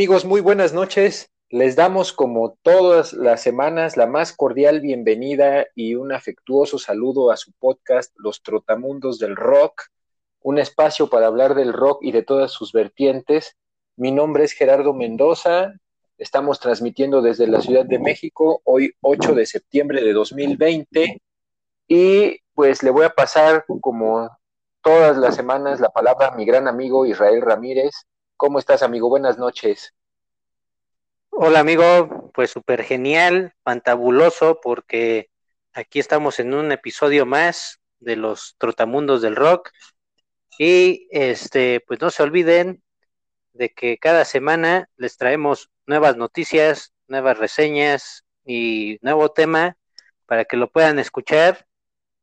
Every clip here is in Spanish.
amigos, muy buenas noches. Les damos como todas las semanas la más cordial bienvenida y un afectuoso saludo a su podcast Los Trotamundos del Rock, un espacio para hablar del rock y de todas sus vertientes. Mi nombre es Gerardo Mendoza, estamos transmitiendo desde la Ciudad de México, hoy 8 de septiembre de 2020, y pues le voy a pasar como todas las semanas la palabra a mi gran amigo Israel Ramírez. ¿Cómo estás, amigo? Buenas noches. Hola amigo, pues súper genial, fantabuloso, porque aquí estamos en un episodio más de los Trotamundos del Rock. Y este, pues no se olviden de que cada semana les traemos nuevas noticias, nuevas reseñas y nuevo tema para que lo puedan escuchar.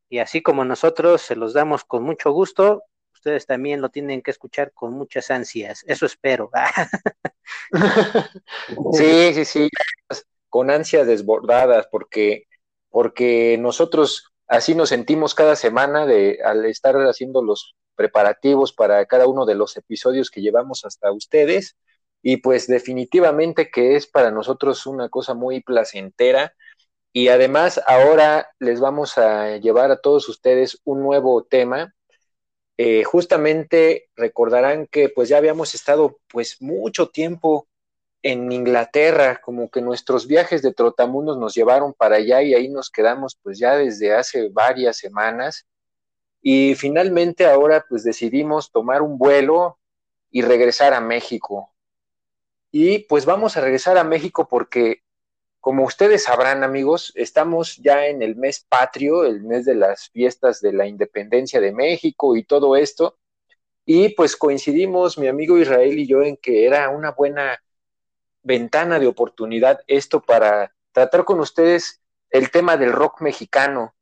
Y así como nosotros se los damos con mucho gusto, ustedes también lo tienen que escuchar con muchas ansias. Eso espero. Sí, sí, sí, con ansias desbordadas, porque, porque nosotros así nos sentimos cada semana de al estar haciendo los preparativos para cada uno de los episodios que llevamos hasta ustedes. Y pues definitivamente que es para nosotros una cosa muy placentera. Y además ahora les vamos a llevar a todos ustedes un nuevo tema. Eh, justamente recordarán que pues ya habíamos estado pues mucho tiempo en Inglaterra, como que nuestros viajes de trotamundos nos llevaron para allá y ahí nos quedamos pues ya desde hace varias semanas. Y finalmente ahora pues decidimos tomar un vuelo y regresar a México. Y pues vamos a regresar a México porque, como ustedes sabrán amigos, estamos ya en el mes patrio, el mes de las fiestas de la independencia de México y todo esto. Y pues coincidimos mi amigo Israel y yo en que era una buena ventana de oportunidad esto para tratar con ustedes el tema del rock mexicano,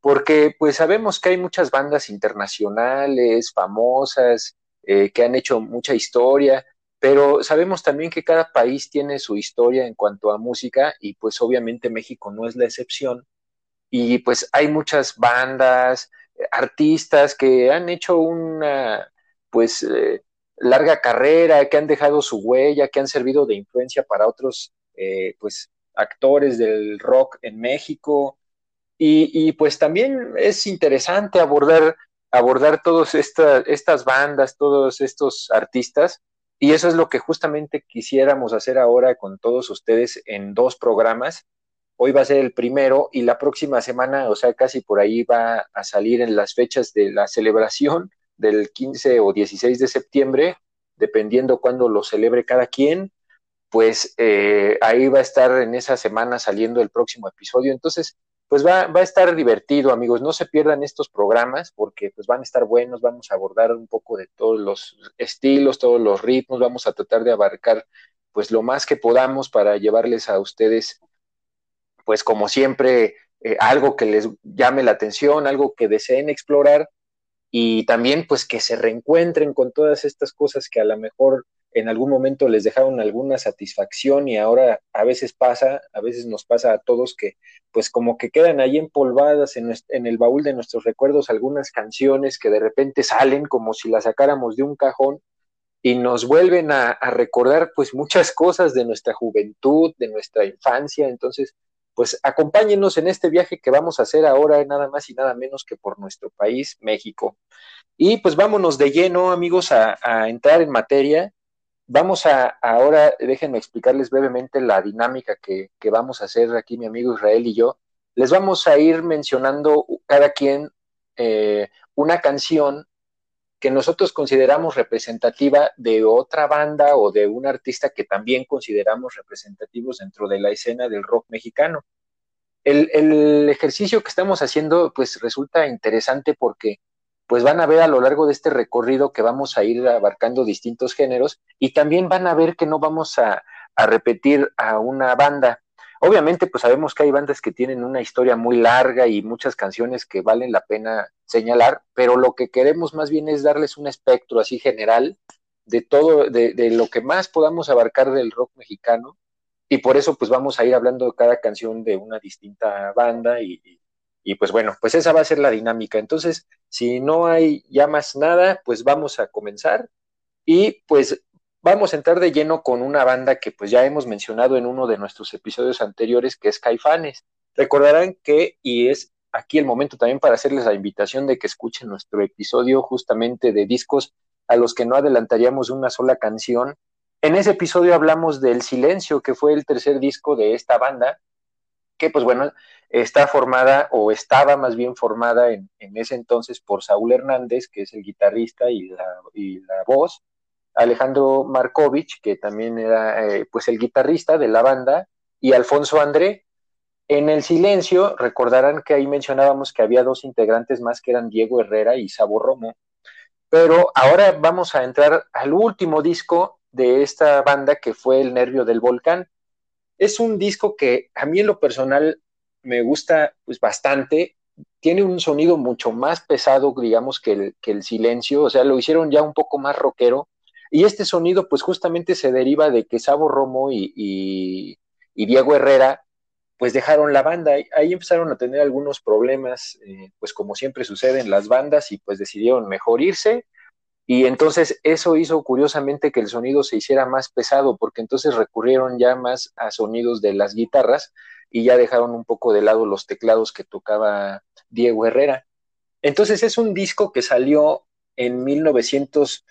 porque pues sabemos que hay muchas bandas internacionales, famosas, eh, que han hecho mucha historia, pero sabemos también que cada país tiene su historia en cuanto a música y pues obviamente México no es la excepción. Y pues hay muchas bandas, artistas que han hecho una pues eh, larga carrera, que han dejado su huella, que han servido de influencia para otros eh, pues actores del rock en México. Y, pues también es interesante abordar, abordar todas esta, estas bandas, todos estos artistas, y eso es lo que justamente quisiéramos hacer ahora con todos ustedes en dos programas. Hoy va a ser el primero y la próxima semana, o sea, casi por ahí va a salir en las fechas de la celebración del 15 o 16 de septiembre, dependiendo cuándo lo celebre cada quien, pues eh, ahí va a estar en esa semana saliendo el próximo episodio. Entonces, pues va, va, a estar divertido, amigos. No se pierdan estos programas porque pues van a estar buenos. Vamos a abordar un poco de todos los estilos, todos los ritmos. Vamos a tratar de abarcar pues lo más que podamos para llevarles a ustedes, pues como siempre, eh, algo que les llame la atención, algo que deseen explorar y también pues que se reencuentren con todas estas cosas que a lo mejor en algún momento les dejaron alguna satisfacción y ahora a veces pasa, a veces nos pasa a todos que pues como que quedan ahí empolvadas en, el baúl de nuestros recuerdos algunas canciones que de repente salen como si las sacáramos de un cajón y nos vuelven a, a recordar pues muchas cosas de nuestra juventud, de nuestra infancia, entonces pues acompáñenos en este viaje que vamos a hacer ahora nada más y nada menos que por nuestro país, México. Y pues vámonos de lleno, amigos, a, a entrar en materia vamos a ahora, déjenme explicarles brevemente la dinámica que, vamos a hacer aquí mi amigo Israel y yo. Les vamos a ir mencionando cada quien eh, una canción que nosotros consideramos representativa de otra banda o de un artista que también consideramos representativos dentro de la escena del rock mexicano. El, ejercicio que estamos haciendo pues resulta interesante porque pues van a ver a lo largo de este recorrido que vamos a ir abarcando distintos géneros y también van a ver que no vamos a, repetir a una banda. Obviamente, pues sabemos que hay bandas que tienen una historia muy larga y muchas canciones que valen la pena señalar, pero lo que queremos más bien es darles un espectro así general de todo, de, de lo que más podamos abarcar del rock mexicano y por eso pues vamos a ir hablando de cada canción de una distinta banda y pues bueno, pues esa va a ser la dinámica. Entonces, si no hay ya más nada, pues vamos a comenzar y pues vamos a entrar de lleno con una banda que pues ya hemos mencionado en uno de nuestros episodios anteriores, que es Caifanes. Recordarán que, y es aquí el momento también para hacerles la invitación de que escuchen nuestro episodio justamente de discos a los que no adelantaríamos una sola canción. En ese episodio hablamos del Silencio, que fue el tercer disco de esta banda, que pues bueno, está formada o estaba más bien formada en, en ese entonces por Saúl Hernández, que es el guitarrista y la, y la voz, Alejandro Markovich, que también era eh, pues el guitarrista de la banda, y Alfonso André. En el silencio, recordarán que ahí mencionábamos que había dos integrantes más que eran Diego Herrera y Sabo Romo. Pero ahora vamos a entrar al último disco de esta banda que fue El Nervio del Volcán. Es un disco que a mí en lo personal me gusta pues bastante. Tiene un sonido mucho más pesado, digamos, que el, que el silencio. O sea, lo hicieron ya un poco más rockero y este sonido, pues justamente se deriva de que Sabo Romo y, y, Diego Herrera, pues dejaron la banda. Ahí empezaron a tener algunos problemas, eh, pues como siempre sucede en las bandas, y pues decidieron mejor irse. Y entonces eso hizo curiosamente que el sonido se hiciera más pesado, porque entonces recurrieron ya más a sonidos de las guitarras y ya dejaron un poco de lado los teclados que tocaba Diego Herrera. Entonces es un disco que salió en 1900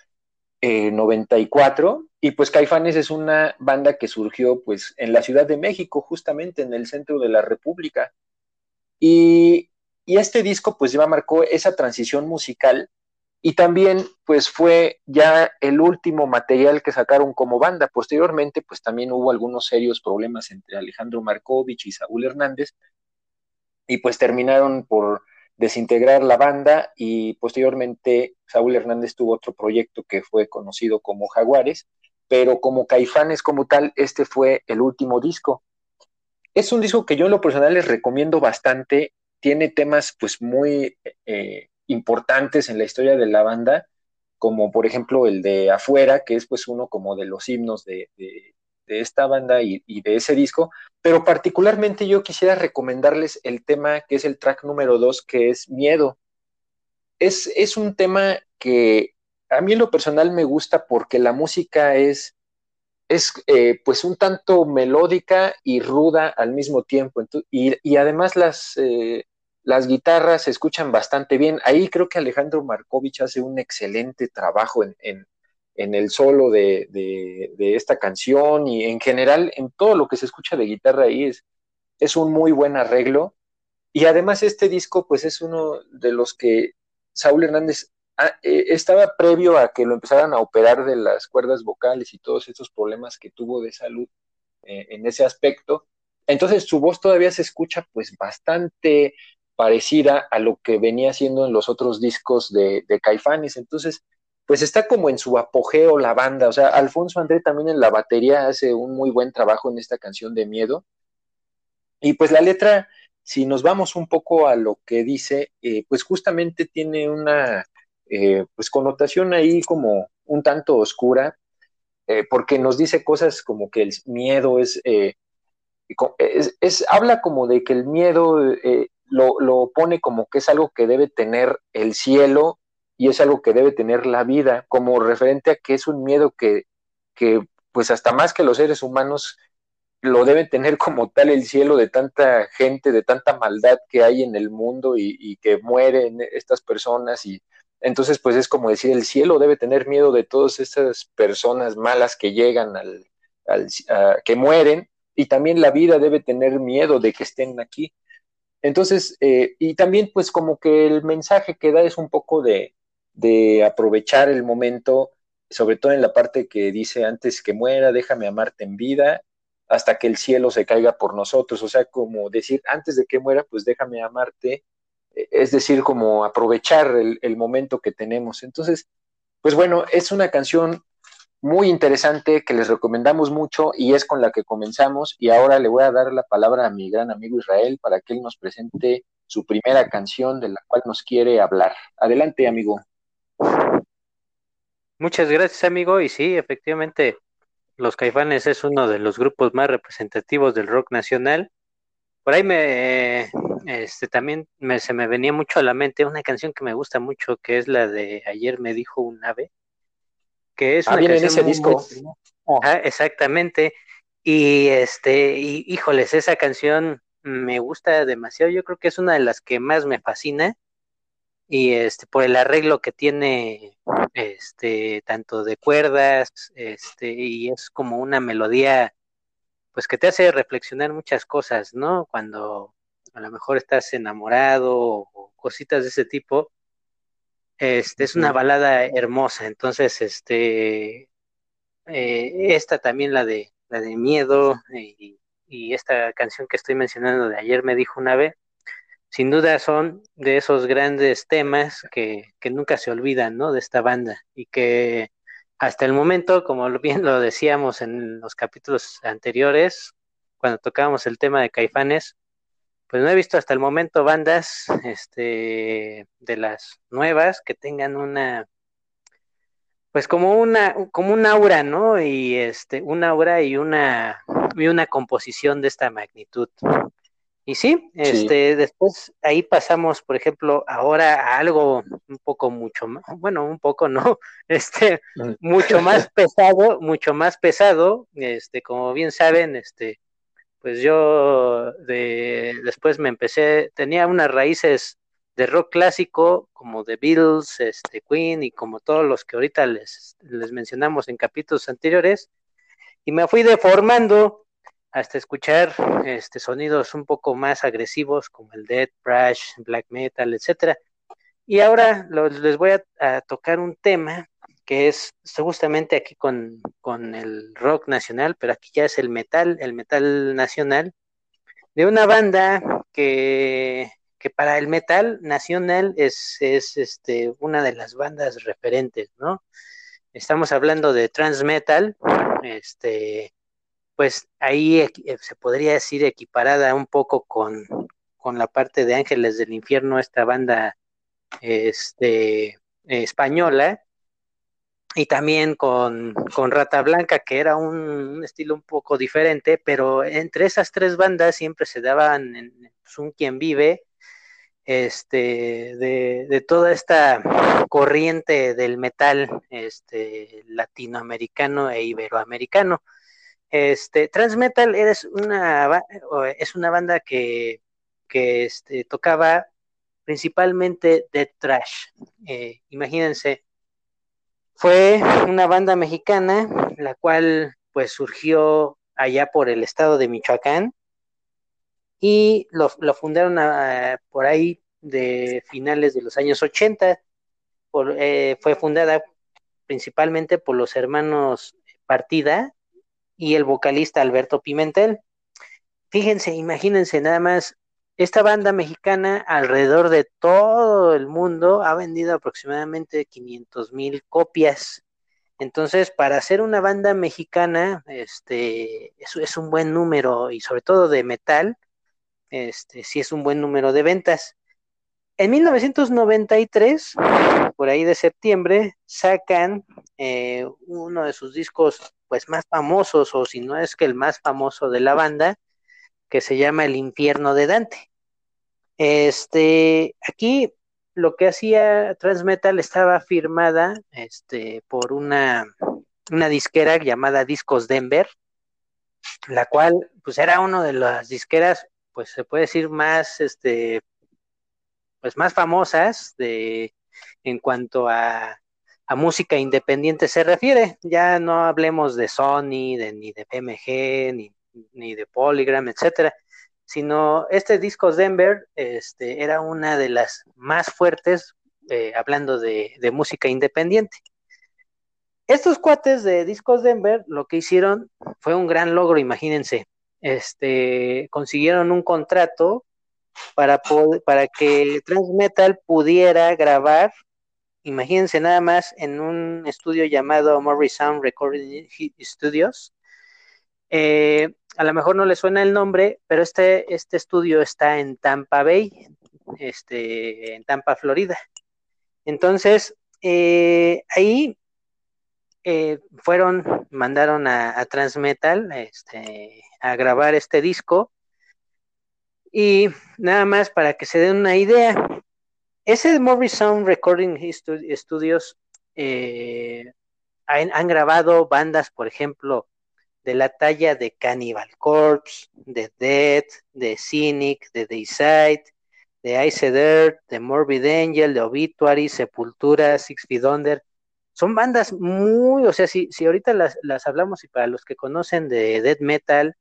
eh, 94 y pues Caifanes es una banda que surgió pues en la Ciudad de México, justamente en el centro de la República. Y, y este disco pues ya marcó esa transición musical y también pues fue ya el último material que sacaron como banda. Posteriormente pues también hubo algunos serios problemas entre Alejandro Markovich y Saúl Hernández y pues terminaron por desintegrar la banda y posteriormente Saúl Hernández tuvo otro proyecto que fue conocido como Jaguares, pero como Caifanes como tal, este fue el último disco. Es un disco que yo en lo personal les recomiendo bastante, tiene temas pues muy eh, importantes en la historia de la banda, como por ejemplo el de Afuera, que es pues uno como de los himnos de, de, esta banda y, y, de ese disco, pero particularmente yo quisiera recomendarles el tema que es el track número dos, que es Miedo. Es, es un tema que a mí en lo personal me gusta porque la música es, es eh, pues un tanto melódica y ruda al mismo tiempo, y, y, además las... Eh, las guitarras se escuchan bastante bien. Ahí creo que Alejandro Markovich hace un excelente trabajo en, el solo de, esta canción y en general en todo lo que se escucha de guitarra ahí es, es un muy buen arreglo. Y además este disco pues es uno de los que Saúl Hernández ah, eh, estaba previo a que lo empezaran a operar de las cuerdas vocales y todos estos problemas que tuvo de salud eh, en ese aspecto. Entonces su voz todavía se escucha pues bastante parecida a lo que venía haciendo en los otros discos de, Caifanes. Entonces, pues está como en su apogeo la banda. O sea, Alfonso André también en la batería hace un muy buen trabajo en esta canción de miedo. Y pues la letra, si nos vamos un poco a lo que dice, eh, pues justamente tiene una eh, pues connotación ahí como un tanto oscura, eh, porque nos dice cosas como que el miedo es, es, habla como de que el miedo lo, lo pone como que es algo que debe tener el cielo y es algo que debe tener la vida como referente a que es un miedo que, que pues hasta más que los seres humanos lo deben tener como tal el cielo de tanta gente, de tanta maldad que hay en el mundo y, que mueren estas personas y, Entonces, pues es como decir, el cielo debe tener miedo de todas estas personas malas que llegan al, que mueren, y también la vida debe tener miedo de que estén aquí. Entonces, eh, y también pues como que el mensaje que da es un poco de, de aprovechar el momento, sobre todo en la parte que dice antes que muera, déjame amarte en vida, hasta que el cielo se caiga por nosotros, o sea, como decir, antes de que muera, pues déjame amarte, e, es decir, como aprovechar el, el momento que tenemos. Entonces, pues bueno, es una canción muy interesante que les recomendamos mucho y es con la que comenzamos y ahora le voy a dar la palabra a mi gran amigo Israel para que él nos presente su primera canción de la cual nos quiere hablar. Adelante, amigo. Muchas gracias, amigo. Y sí, efectivamente, Los Caifanes es uno de los grupos más representativos del rock nacional. Por ahí me, este, también me, se me venía mucho a la mente una canción que me gusta mucho, que es la de Ayer me dijo un ave que es ah, una ese disco. exactamente. Y este, y, híjoles, esa canción me gusta demasiado. Yo creo que es una de las que más me fascina. Y este, por el arreglo que tiene, este, tanto de cuerdas, este, y es como una melodía, pues que te hace reflexionar muchas cosas, ¿no? Cuando a lo mejor estás enamorado o cositas de ese tipo, este, es una balada hermosa, entonces, este, eh, esta también la de, la de miedo y, esta canción que estoy mencionando de ayer me dijo una vez, sin duda son de esos grandes temas que, que nunca se olvidan, ¿no? De esta banda y que hasta el momento, como bien lo decíamos en los capítulos anteriores, cuando tocábamos el tema de Caifanes, pues no he visto hasta el momento bandas este de las nuevas que tengan una pues como una como un aura, ¿no? Y este un aura y una y una composición de esta magnitud. Y sí, este después ahí pasamos, por ejemplo, ahora a algo un poco mucho más, bueno, un poco no, este mm. mucho más pesado, mucho más pesado, este como bien saben, este pues yo de, después me empecé, tenía unas raíces de rock clásico como The Beatles, este, Queen y como todos los que ahorita les, les mencionamos en capítulos anteriores, y me fui deformando hasta escuchar este, sonidos un poco más agresivos como el death, thrash, black metal, etcétera. Y ahora les voy a, tocar un tema que es justamente aquí con, el rock nacional, pero aquí ya es el metal, el metal nacional, de una banda que, que para el metal nacional es, es este, una de las bandas referentes, ¿no? Estamos hablando de transmetal, este, pues ahí se podría decir equiparada un poco con, con la parte de Ángeles del Infierno, esta banda este, española, y también con, Rata Blanca, que era un, estilo un poco diferente, pero entre esas tres bandas siempre se daban en, pues, un quien vive este, de, toda esta corriente del metal este, latinoamericano e iberoamericano. Este, Transmetal es una, es una banda que, que este, tocaba principalmente de trash. Eh, imagínense, fue una banda mexicana, la cual pues surgió allá por el estado de Michoacán y lo, fundaron ah, por ahí de finales de los años 80. Eh, fue fundada principalmente por los hermanos Partida y el vocalista Alberto Pimentel. Fíjense, imagínense nada más, esta banda mexicana alrededor de todo el mundo ha vendido aproximadamente 500 mil copias. Entonces, para ser una banda mexicana, este, eso es un buen número y sobre todo de metal, este, sí es un buen número de ventas. En 1993, por ahí de septiembre, sacan eh, uno de sus discos pues más famosos, o si no es que el más famoso de la banda, que se llama El infierno de Dante. Este, aquí lo que hacía Transmetal estaba firmada este, por una, una disquera llamada Discos Denver, la cual pues era una de las disqueras, pues se puede decir más, este, pues más famosas de, en cuanto a, música independiente se refiere. Ya no hablemos de Sony, de, ni de PMG, ni, ni de Polygram, etcétera, sino este disco Denver este, era una de las más fuertes, eh, hablando de, de música independiente. Estos cuates de Discos Denver lo que hicieron fue un gran logro, imagínense. Este, consiguieron un contrato para, para que Transmetal pudiera grabar, imagínense nada más, en un estudio llamado Sound Recording Studios. Eh, a lo mejor no le suena el nombre, pero este, este estudio está en Tampa Bay, este, en Tampa, Florida. Entonces, eh, ahí eh, fueron, mandaron a, Transmetal este, a grabar este disco y nada más para que se den una idea, ese Sound Recording Studios eh, han, grabado bandas, por ejemplo, de la talla de Cannibal Corpse, de Dead, de Cynic, de Dayside, de Ice Dirt, de Morbid Angel, de Obituary, Sepultura, Six Feet Under. Son bandas muy, o sea, si, si ahorita las, las hablamos y para los que conocen de death metal,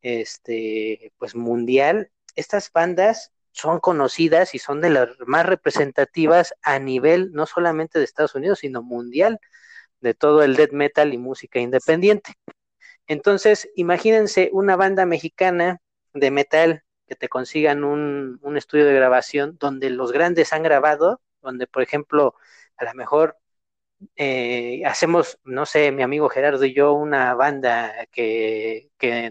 este, pues mundial, estas bandas son conocidas y son de las más representativas a nivel no solamente de Estados Unidos, sino mundial de todo el death metal y música independiente. Entonces, imagínense una banda mexicana de metal que te consigan un, estudio de grabación donde los grandes han grabado, donde, por ejemplo, a lo mejor eh, hacemos, no sé, mi amigo Gerardo y yo, una banda que, que,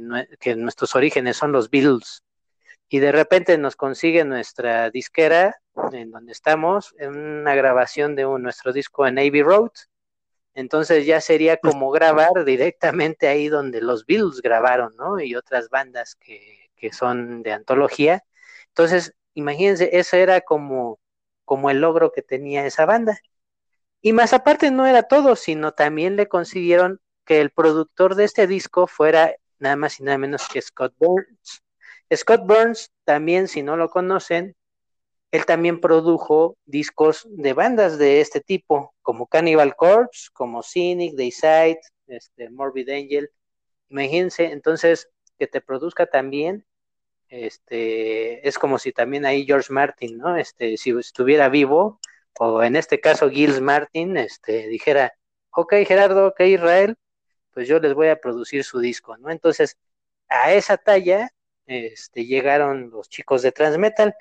nuestros orígenes son los Beatles, y de repente nos consigue nuestra disquera en donde estamos, en una grabación de nuestro disco en Navy Road. Entonces ya sería como grabar directamente ahí donde los Beatles grabaron, ¿no? Y otras bandas que, que son de antología. Entonces, imagínense, eso era como, como el logro que tenía esa banda. Y más aparte no era todo, sino también le consiguieron que el productor de este disco fuera nada más y nada menos que Scott Burns. Scott Burns también, si no lo conocen, él también produjo discos de bandas de este tipo, como Cannibal Corpse, como Cynic, Dayside, este, Morbid Angel. Imagínense, entonces, que te produzca también, este, es como si también ahí George Martin, ¿no? Este, si estuviera vivo, o en este caso Gilles Martin, este, dijera, ok Gerardo, ok Israel, pues yo les voy a producir su disco, ¿no? Entonces, a esa talla este, llegaron los chicos de Transmetal.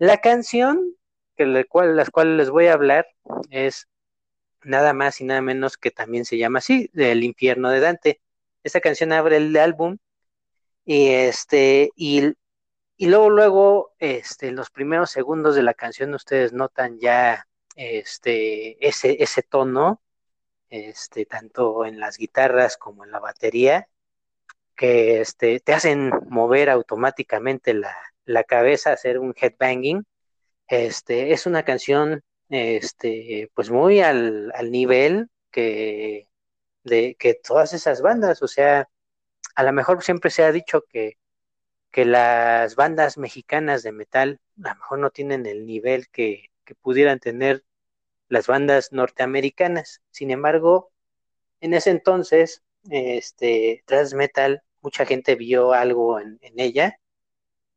La canción que la cual, las cuales les voy a hablar es nada más y nada menos que también se llama así, del infierno de Dante. Esta canción abre el álbum y este y, y luego luego este en los primeros segundos de la canción ustedes notan ya este ese ese tono este tanto en las guitarras como en la batería que este, te hacen mover automáticamente la, la cabeza, hacer un headbanging. Este, es una canción este, pues muy al, al nivel que, de que todas esas bandas, o sea, a lo mejor siempre se ha dicho que, que las bandas mexicanas de metal a lo mejor no tienen el nivel que, que pudieran tener las bandas norteamericanas. Sin embargo, en ese entonces, este, Transmetal mucha gente vio algo en, ella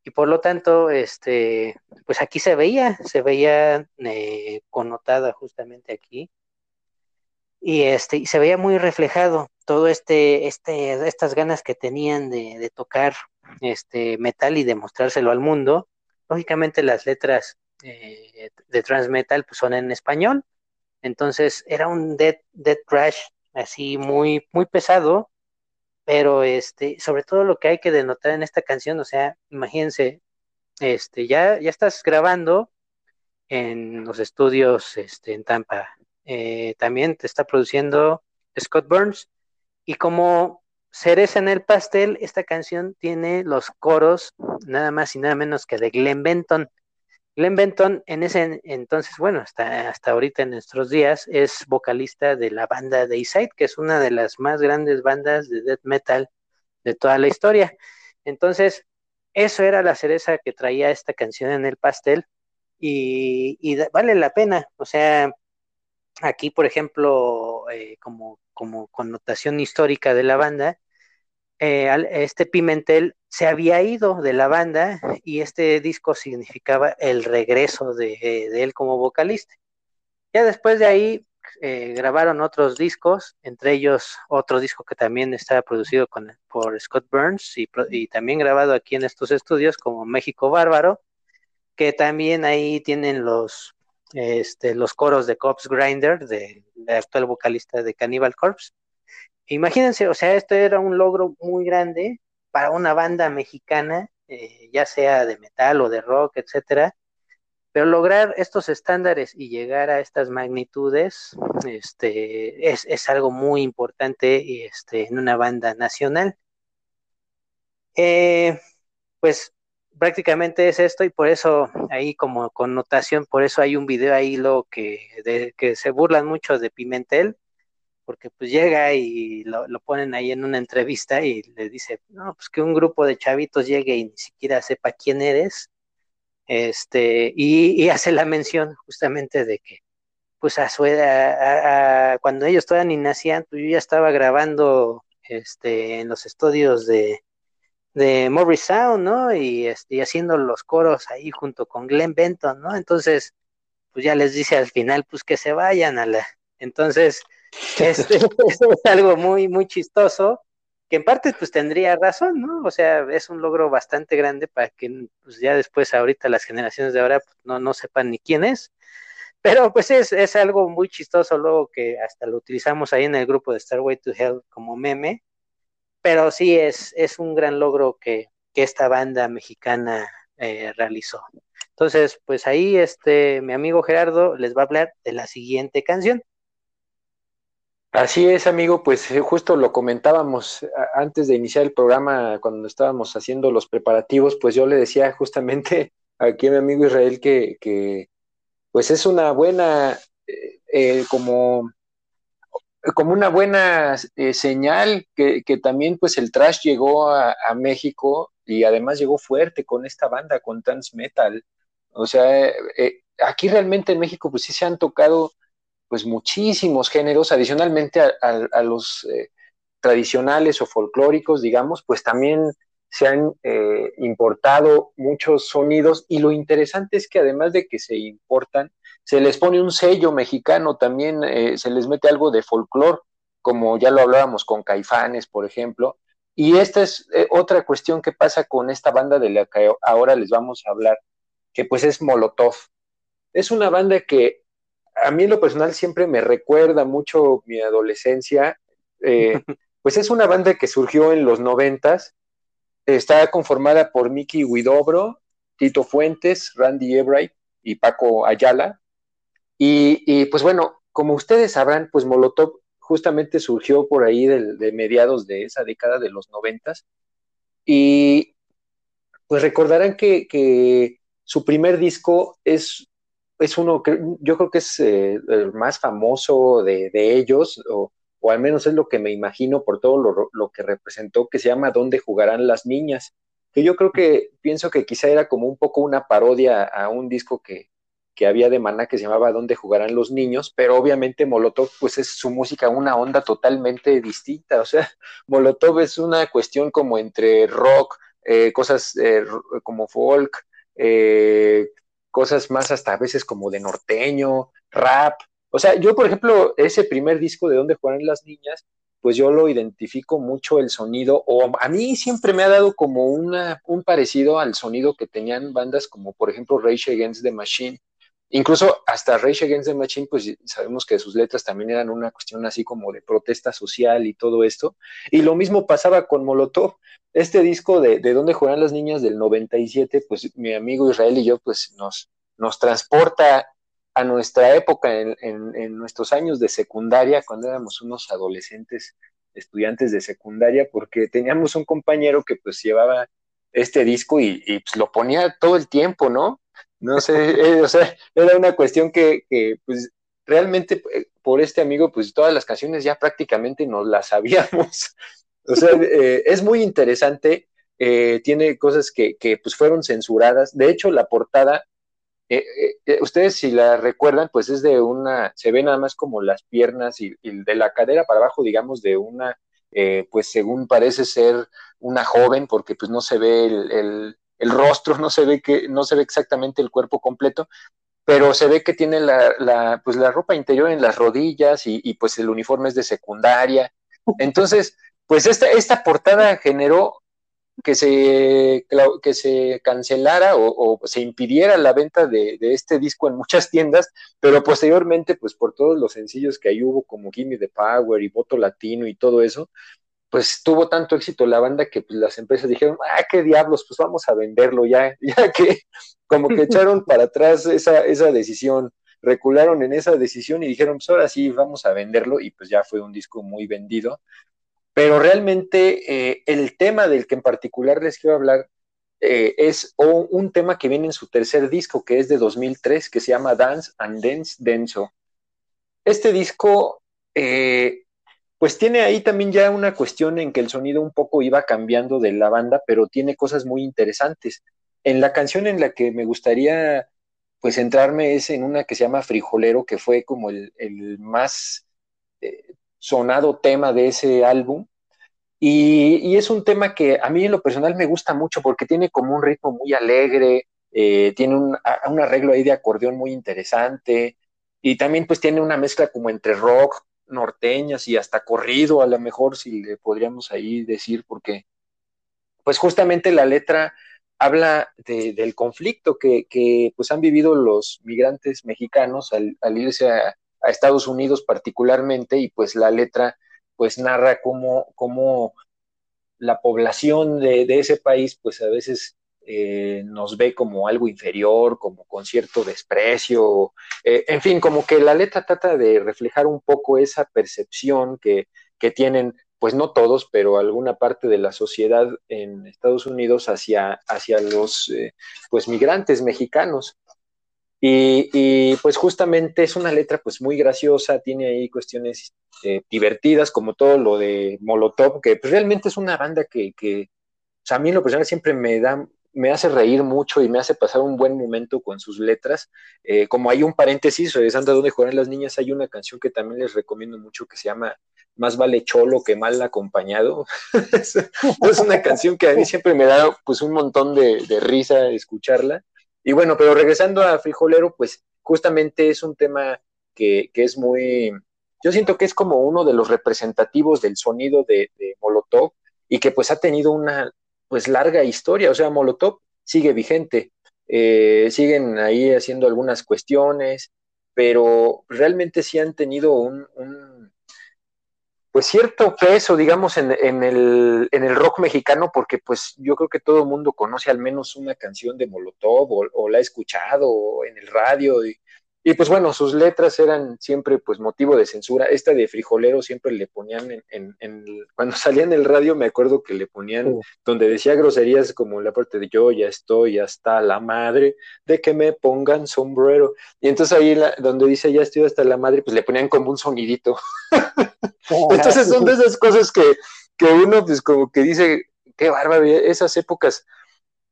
y por lo tanto, este, pues aquí se veía, se veía eh, connotada justamente aquí y este, y se veía muy reflejado todo este, este, estas ganas que tenían de, tocar este metal y demostrárselo al mundo. Lógicamente las letras eh, de transmetal pues, son en español, entonces era un dead, dead crash así muy, muy pesado, pero este, sobre todo lo que hay que denotar en esta canción, o sea, imagínense, este, ya, ya estás grabando en los estudios este, en Tampa, eh, también te está produciendo Scott Burns, y como cereza en el pastel, esta canción tiene los coros nada más y nada menos que de Glenn Benton. Glenn Benton en ese entonces, bueno, hasta, hasta ahorita en nuestros días, es vocalista de la banda Dayside, que es una de las más grandes bandas de death metal de toda la historia. Entonces, eso era la cereza que traía esta canción en el pastel y, vale la pena. O sea, aquí, por ejemplo, eh, como, como connotación histórica de la banda, eh, este Pimentel se había ido de la banda y este disco significaba el regreso de, él como vocalista. Ya después de ahí eh, grabaron otros discos, entre ellos otro disco que también estaba producido por Scott Burns y, también grabado aquí en estos estudios como México Bárbaro, que también ahí tienen los, este, los coros de Cops Grinder, de, de actual vocalista de Cannibal Corpse. Imagínense, o sea, esto era un logro muy grande para una banda mexicana, eh, ya sea de metal o de rock, etcétera, pero lograr estos estándares y llegar a estas magnitudes este, es, es algo muy importante este, en una banda nacional. Eh, pues prácticamente es esto y por eso ahí como connotación, por eso hay un video ahí lo que, que se burlan mucho de Pimentel, porque pues llega y lo, lo, ponen ahí en una entrevista y le dice, no, pues que un grupo de chavitos llegue y ni siquiera sepa quién eres, este, y, hace la mención justamente de que, pues a su edad, cuando ellos todavía ni nacían, pues yo ya estaba grabando este, en los estudios de, de Morris Sound, ¿no? Y, este, y haciendo los coros ahí junto con Glenn Benton, ¿no? Entonces, pues ya les dice al final, pues que se vayan a la. Entonces, este, esto es algo muy, muy chistoso, que en parte pues tendría razón, ¿no? O sea, es un logro bastante grande para que pues, ya después ahorita las generaciones de ahora pues, no, no sepan ni quién es, pero pues es, es algo muy chistoso luego que hasta lo utilizamos ahí en el grupo de Starway to Hell como meme, pero sí es, es un gran logro que, que esta banda mexicana eh, realizó. Entonces, pues ahí este mi amigo Gerardo les va a hablar de la siguiente canción. Así es, amigo, pues eh, justo lo comentábamos antes de iniciar el programa, cuando estábamos haciendo los preparativos, pues yo le decía justamente aquí a mi amigo Israel que, pues es una buena, eh, eh, como, como una buena eh, señal que, que, también pues el trash llegó a, a, México y además llegó fuerte con esta banda, con Trans Metal. O sea, aquí realmente en México pues sí se han tocado pues muchísimos géneros, adicionalmente a, los eh, tradicionales o folclóricos, digamos, pues también se han eh, importado muchos sonidos. Y lo interesante es que además de que se importan, se les pone un sello mexicano, también eh, se les mete algo de folclore, como ya lo hablábamos con Caifanes, por ejemplo, y esta es otra cuestión que pasa con esta banda de la que ahora les vamos a hablar, que pues es Molotov. Es una banda que a mí en lo personal siempre me recuerda mucho mi adolescencia. Eh, pues es una banda que surgió en los noventas. Está conformada por Mickey Huidobro, Tito Fuentes, Randy Ebright y Paco Ayala. Y, y, pues bueno, como ustedes sabrán, pues Molotov justamente surgió por ahí de, de mediados de esa década de los noventas. Y pues recordarán que, que su primer disco es es uno que yo creo que es eh, el más famoso de, de ellos, o, o, al menos es lo que me imagino por todo lo, lo, que representó, que se llama ¿Dónde jugarán las niñas? Que yo creo que pienso que quizá era como un poco una parodia a un disco que, que había de Maná que se llamaba ¿Dónde jugarán los niños? Pero obviamente Molotov, pues es su música una onda totalmente distinta. O sea, Molotov es una cuestión como entre rock, eh, cosas eh, como folk, eh, cosas más hasta a veces como de norteño, rap. O sea, yo, por ejemplo, ese primer disco de donde juegan las niñas, pues yo lo identifico mucho el sonido, o a mí siempre me ha dado como una, un parecido al sonido que tenían bandas como, por ejemplo, Rage Against the Machine. Incluso hasta Rage Against the Machine, pues sabemos que sus letras también eran una cuestión así como de protesta social y todo esto. Y lo mismo pasaba con Molotov este disco de, de Dónde juegan las niñas del 97, pues mi amigo Israel y yo, pues nos, nos transporta a nuestra época, en, en, en, nuestros años de secundaria, cuando éramos unos adolescentes, estudiantes de secundaria, porque teníamos un compañero que pues llevaba este disco y, y pues, lo ponía todo el tiempo, ¿no? No sé, eh, o sea, era una cuestión que, que pues realmente eh, por este amigo, pues todas las canciones ya prácticamente nos las sabíamos. O sea, eh, es muy interesante, eh, tiene cosas que, que, pues fueron censuradas. De hecho, la portada eh, ustedes si la recuerdan, pues es de una, se ve nada más como las piernas y, de la cadera para abajo, digamos, de una, pues según parece ser una joven, porque pues no se ve el, el, rostro, no se ve que, no se ve exactamente el cuerpo completo, pero se ve que tiene la, la, pues la ropa interior en las rodillas y, y, pues el uniforme es de secundaria. Entonces, pues esta, esta portada generó que se, que se cancelara o, se impidiera la venta de, este disco en muchas tiendas, pero posteriormente, pues por todos los sencillos que ahí hubo, como Gimme the Power y Voto Latino y todo eso, pues tuvo tanto éxito la banda que pues, las empresas dijeron, ah, qué diablos, pues vamos a venderlo ya, ya que como que echaron para atrás esa, esa decisión, recularon en esa decisión y dijeron, pues ahora sí, vamos a venderlo y pues ya fue un disco muy vendido pero realmente eh, el tema del que en particular les quiero hablar eh, es un tema que viene en su tercer disco, que es de 2003, que se llama Dance and Dance Denso. Este disco, eh, pues tiene ahí también ya una cuestión en que el sonido un poco iba cambiando de la banda, pero tiene cosas muy interesantes. En la canción en la que me gustaría pues centrarme es en una que se llama Frijolero, que fue como el, el más sonado tema de ese álbum. Y, es un tema que a mí en lo personal me gusta mucho porque tiene como un ritmo muy alegre, eh, tiene un, arreglo ahí de acordeón muy interesante y también pues tiene una mezcla como entre rock, norteñas y hasta corrido a lo mejor si le podríamos ahí decir porque pues justamente la letra habla del conflicto que, pues han vivido los migrantes mexicanos al, irse a, a Estados Unidos particularmente y pues la letra pues narra cómo, cómo la población de, ese país pues a veces eh, nos ve como algo inferior, como con cierto desprecio, eh, en fin, como que la letra trata de reflejar un poco esa percepción que, que tienen pues no todos, pero alguna parte de la sociedad en Estados Unidos hacia, hacia los eh, pues migrantes mexicanos. Y, pues justamente es una letra pues muy graciosa, tiene ahí cuestiones eh, divertidas, como todo lo de Molotov, que pues, realmente es una banda que, que a mí lo personal siempre me da, me hace reír mucho y me hace pasar un buen momento con sus letras. Eh, como hay un paréntesis, regresando a donde juegan las niñas, hay una canción que también les recomiendo mucho que se llama Más vale cholo que mal acompañado. es una canción que a mí siempre me da pues un montón de, de risa escucharla. Y bueno, pero regresando a Frijolero, pues justamente es un tema que, es muy, yo siento que es como uno de los representativos del sonido de, Molotov y que pues ha tenido una pues larga historia, o sea, Molotov sigue vigente, eh, siguen ahí haciendo algunas cuestiones, pero realmente sí han tenido un pues cierto peso, digamos, en, en, el, en el rock mexicano, porque pues yo creo que todo el mundo conoce al menos una canción de Molotov o, la ha escuchado en el radio y, y pues bueno, sus letras eran siempre pues motivo de censura. Esta de frijolero siempre le ponían en, en, cuando salía en el radio me acuerdo que le ponían donde decía groserías como la parte de yo ya estoy hasta la madre de que me pongan sombrero. Y entonces ahí donde dice ya estoy hasta la madre, pues le ponían como un sonidito. entonces son de esas cosas que, que uno pues como que dice, qué bárbaro, esas épocas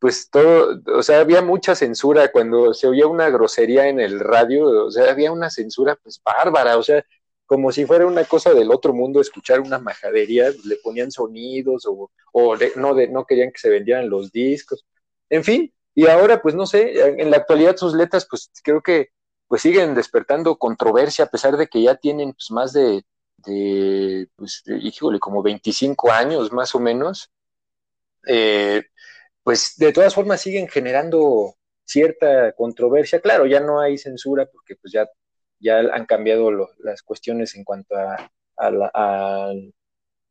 pues todo, o sea, había mucha censura cuando se oía una grosería en el radio, o sea, había una censura pues bárbara, o sea, como si fuera una cosa del otro mundo escuchar una majadería, le ponían sonidos o, o no, de, no querían que se vendieran los discos, en fin, y ahora pues no sé, en la actualidad sus letras pues creo que pues siguen despertando controversia a pesar de que ya tienen pues más de, de pues, híjole, como 25 años más o menos. Eh, pues de todas formas siguen generando cierta controversia. Claro, ya no hay censura porque pues ya, ya han cambiado las cuestiones en cuanto a,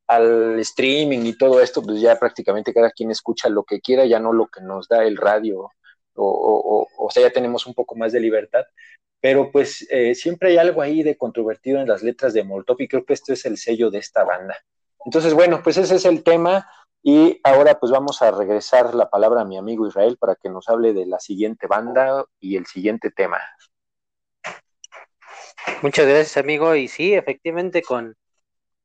al streaming y todo esto, pues ya prácticamente cada quien escucha lo que quiera, ya no lo que nos da el radio, o, sea, ya tenemos un poco más de libertad. Pero pues eh, siempre hay algo ahí de controvertido en las letras de Molotov y creo que esto es el sello de esta banda. Entonces, bueno, pues ese es el tema. Y ahora pues vamos a regresar la palabra a mi amigo Israel para que nos hable de la siguiente banda y el siguiente tema. Muchas gracias amigo y sí, efectivamente con,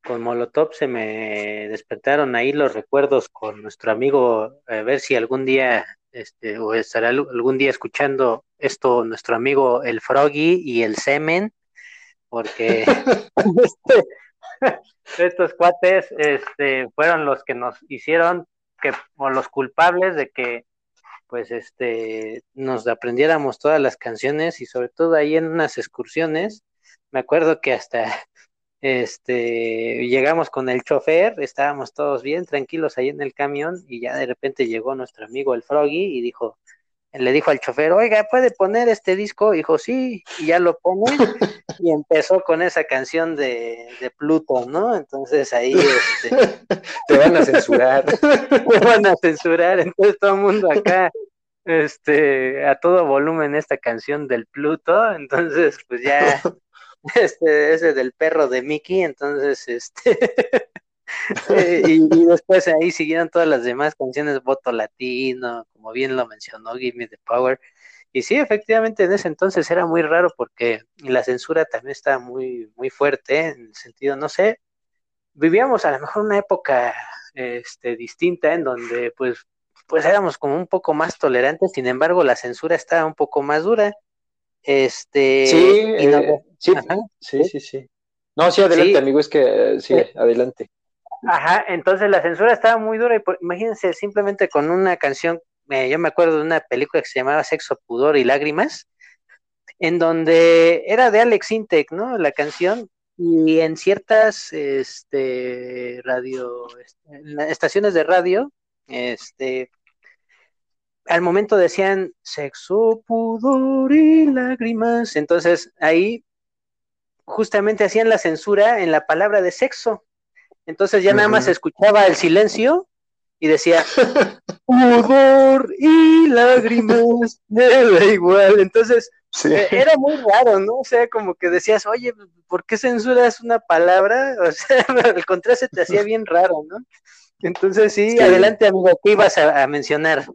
con Molotov se me despertaron ahí los recuerdos con nuestro amigo, a ver si algún día este, o estará algún día escuchando esto nuestro amigo el Froggy y el Semen, porque estos cuates este, fueron los que nos hicieron que, o los culpables de que pues este nos aprendiéramos todas las canciones y sobre todo ahí en unas excursiones. Me acuerdo que hasta este llegamos con el chofer, estábamos todos bien tranquilos ahí en el camión y ya de repente llegó nuestro amigo el Froggy y dijo, le dijo al chofer, oiga, ¿puede poner este disco? dijo, sí, y ya lo pone, y empezó con esa canción de, de Pluto, ¿no? Entonces ahí este, Te van a censurar. te van a censurar, entonces todo el mundo acá, este, a todo volumen esta canción del Pluto, entonces pues ya, este, ese del perro de Mickey, entonces, este, eh, y, y después ahí siguieron todas las demás canciones, Voto Latino, como bien lo mencionó, Give Me the Power, y sí, efectivamente en ese entonces era muy raro porque la censura también estaba muy, muy fuerte, en el sentido, no sé, vivíamos a lo mejor una época este, distinta en donde pues, pues éramos como un poco más tolerantes, sin embargo la censura estaba un poco más dura. Este, Sí, y no- eh, sí, sí, sí, sí. No, sí, adelante, Sí. amigo, es que eh, Sí. adelante. Ajá, entonces la censura estaba muy dura y imagínense simplemente con una canción, eh, yo me acuerdo de una película que se llamaba Sexo, Pudor y Lágrimas, en donde era de Alex Intec, ¿no? La canción y en ciertas este, radio, este, estaciones de radio, este, al momento decían sexo, pudor y lágrimas, entonces ahí justamente hacían la censura en la palabra de sexo. Entonces ya nada más escuchaba el silencio y decía pudor y lágrimas, da igual. Entonces Sí. eh, era muy raro, ¿no? O sea, como que decías, oye, ¿por qué censuras una palabra? O sea, al contrario se te hacía bien raro, ¿no? Entonces sí, Sí. adelante, amigo, ¿qué ibas a, a mencionar?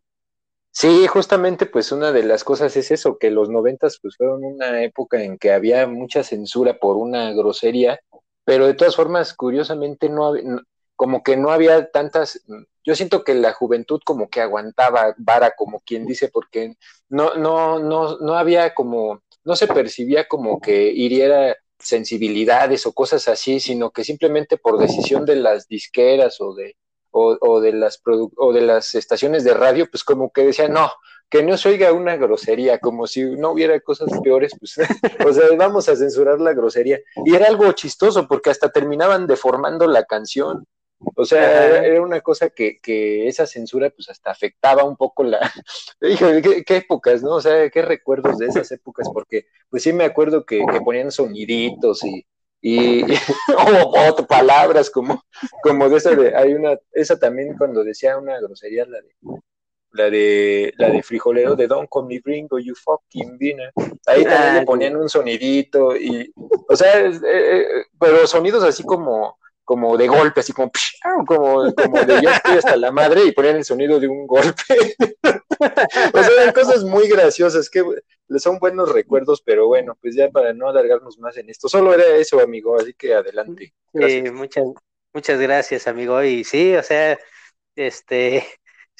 Sí, justamente pues una de las cosas es eso, que los noventas pues fueron una época en que había mucha censura por una grosería, pero de todas formas, curiosamente, no como que no había tantas, yo siento que la juventud como que aguantaba vara, como quien dice, porque no, no, no, no había como, no se percibía como que hiriera sensibilidades o cosas así, sino que simplemente por decisión de las disqueras o de, o, o de las o de las estaciones de radio, pues como que decían, no, que no se oiga una grosería, como si no hubiera cosas peores, pues, o sea, vamos a censurar la grosería. Y era algo chistoso, porque hasta terminaban deformando la canción. O sea, era, una cosa que, que esa censura pues hasta afectaba un poco la... Híjole, ¿qué, qué épocas, ¿no? O sea, qué recuerdos de esas épocas, porque pues sí me acuerdo que, que ponían soniditos y, y, o, o palabras como, como de esa de, hay una, esa también cuando decía una grosería, la de la de la de frijolero de Don't call me gringo, you fucking dinner. Ahí también Ah, le ponían un sonidito y, o sea, es- eh, eh, pero sonidos así como como de golpe, así como, como, como de yo estoy hasta la madre y ponían el sonido de un golpe. o sea, eran cosas muy graciosas, que son buenos recuerdos, pero bueno, pues ya para no alargarnos más en esto, solo era eso, amigo, así que adelante. Muchas, muchas gracias, amigo. Y sí, o sea, este,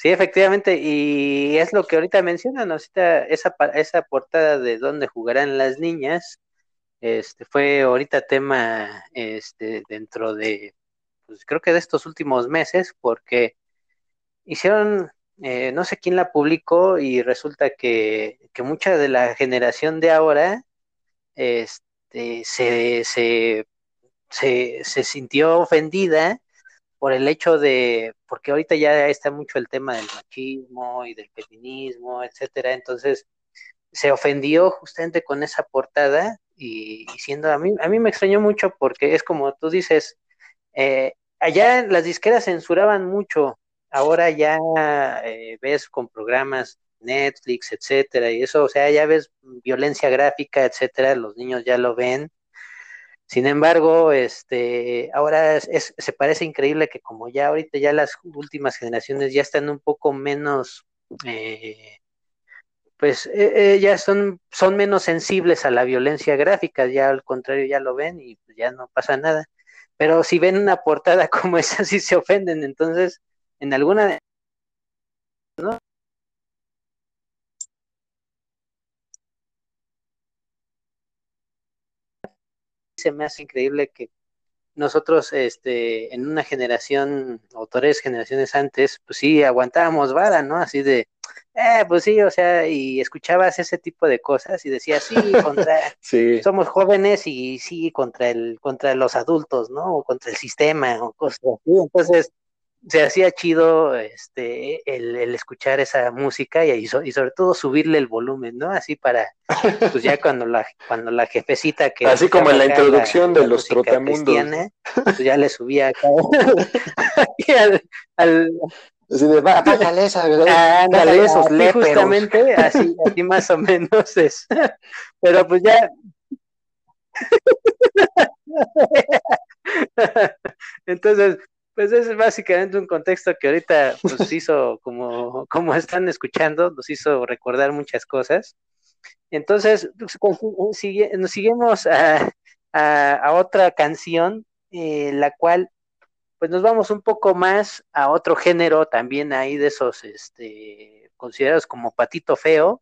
sí, efectivamente, y es lo que ahorita mencionan. Ahorita esa, esa portada de dónde jugarán las niñas, este, fue ahorita tema, este, dentro de, pues creo que de estos últimos meses, porque hicieron, eh, no sé quién la publicó y resulta que, que mucha de la generación de ahora, este, se, se se, se sintió ofendida por el hecho de, porque ahorita ya está mucho el tema del machismo y del feminismo, etcétera, entonces se ofendió justamente con esa portada y, siendo a mí, a mí me extrañó mucho porque es como tú dices, eh, allá las disqueras censuraban mucho, ahora ya eh, ves con programas Netflix, etcétera, y eso, o sea, ya ves violencia gráfica, etcétera, los niños ya lo ven, sin embargo, este, ahora es, es- se parece increíble que como ya ahorita ya las últimas generaciones ya están un poco menos, eh, pues eh, eh, ya son, son menos sensibles a la violencia gráfica, ya al contrario ya lo ven y ya no pasa nada. Pero si ven una portada como esa, sí se ofenden. Entonces, en alguna, ¿no? Se me hace increíble que nosotros, este, en una generación o tres generaciones antes, pues sí, aguantábamos vara, ¿no? Así de, eh, pues sí, o sea, y escuchabas ese tipo de cosas y decías, sí, contra, Sí. somos jóvenes y sí, contra el, contra los adultos, ¿no? O contra el sistema o cosas así. Entonces, se hacía chido este el, el escuchar esa música y, y, so- y sobre todo subirle el volumen, ¿no? Así para, pues ya cuando la, cuando la jefecita que Así como en la introducción de la los trotamundos. pues ya le subía acá al, al- Así de, "Va, bájale esa, ¿verdad? ándale, esos léperos". justamente, así, así más o menos es. Pero pues ya. Entonces, pues es básicamente un contexto que ahorita pues hizo, como, como están escuchando, nos hizo recordar muchas cosas. Entonces, pues, sigue- nos seguimos a, a- a otra canción, eh, la cual, pues nos vamos un poco más a otro género también ahí de esos, este, considerados como patito feo.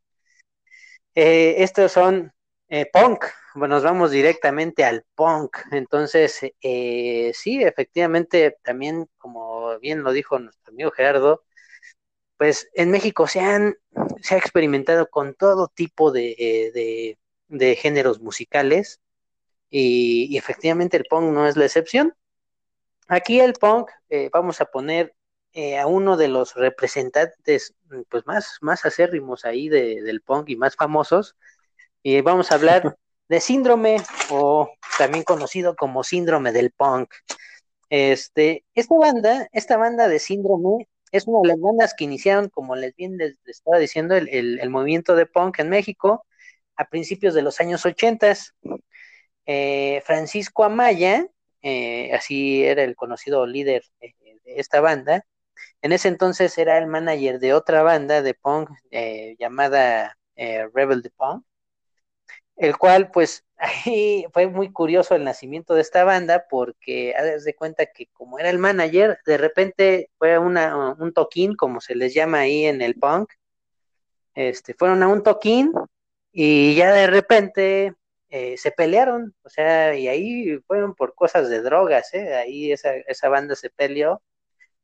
Eh, estos son eh, punk, bueno, nos vamos directamente al punk. Entonces, eh, sí, efectivamente, también, como bien lo dijo nuestro amigo Gerardo, pues en México se han, se ha experimentado con todo tipo de, eh, de, de géneros musicales y, efectivamente el punk no es la excepción. Aquí el punk, eh, vamos a poner eh, a uno de los representantes pues más, más acérrimos ahí de, del punk y más famosos, y vamos a hablar de síndrome o también conocido como síndrome del punk. Este, esta banda, esta banda de síndrome es una de las bandas que iniciaron, como les bien les, estaba diciendo, el, el, movimiento de punk en México a principios de los años 80. Eh, Francisco Amaya, eh, así era el conocido líder de esta banda, en ese entonces era el manager de otra banda de punk eh, llamada eh, Rebel the Punk, el cual pues ahí fue muy curioso el nacimiento de esta banda porque haz de cuenta que como era el manager, de repente fue una, un toquín, como se les llama ahí en el punk, este, fueron a un toquín y ya de repente eh, se pelearon, o sea, y ahí fueron por cosas de drogas, ¿eh? ahí esa, esa banda se peleó.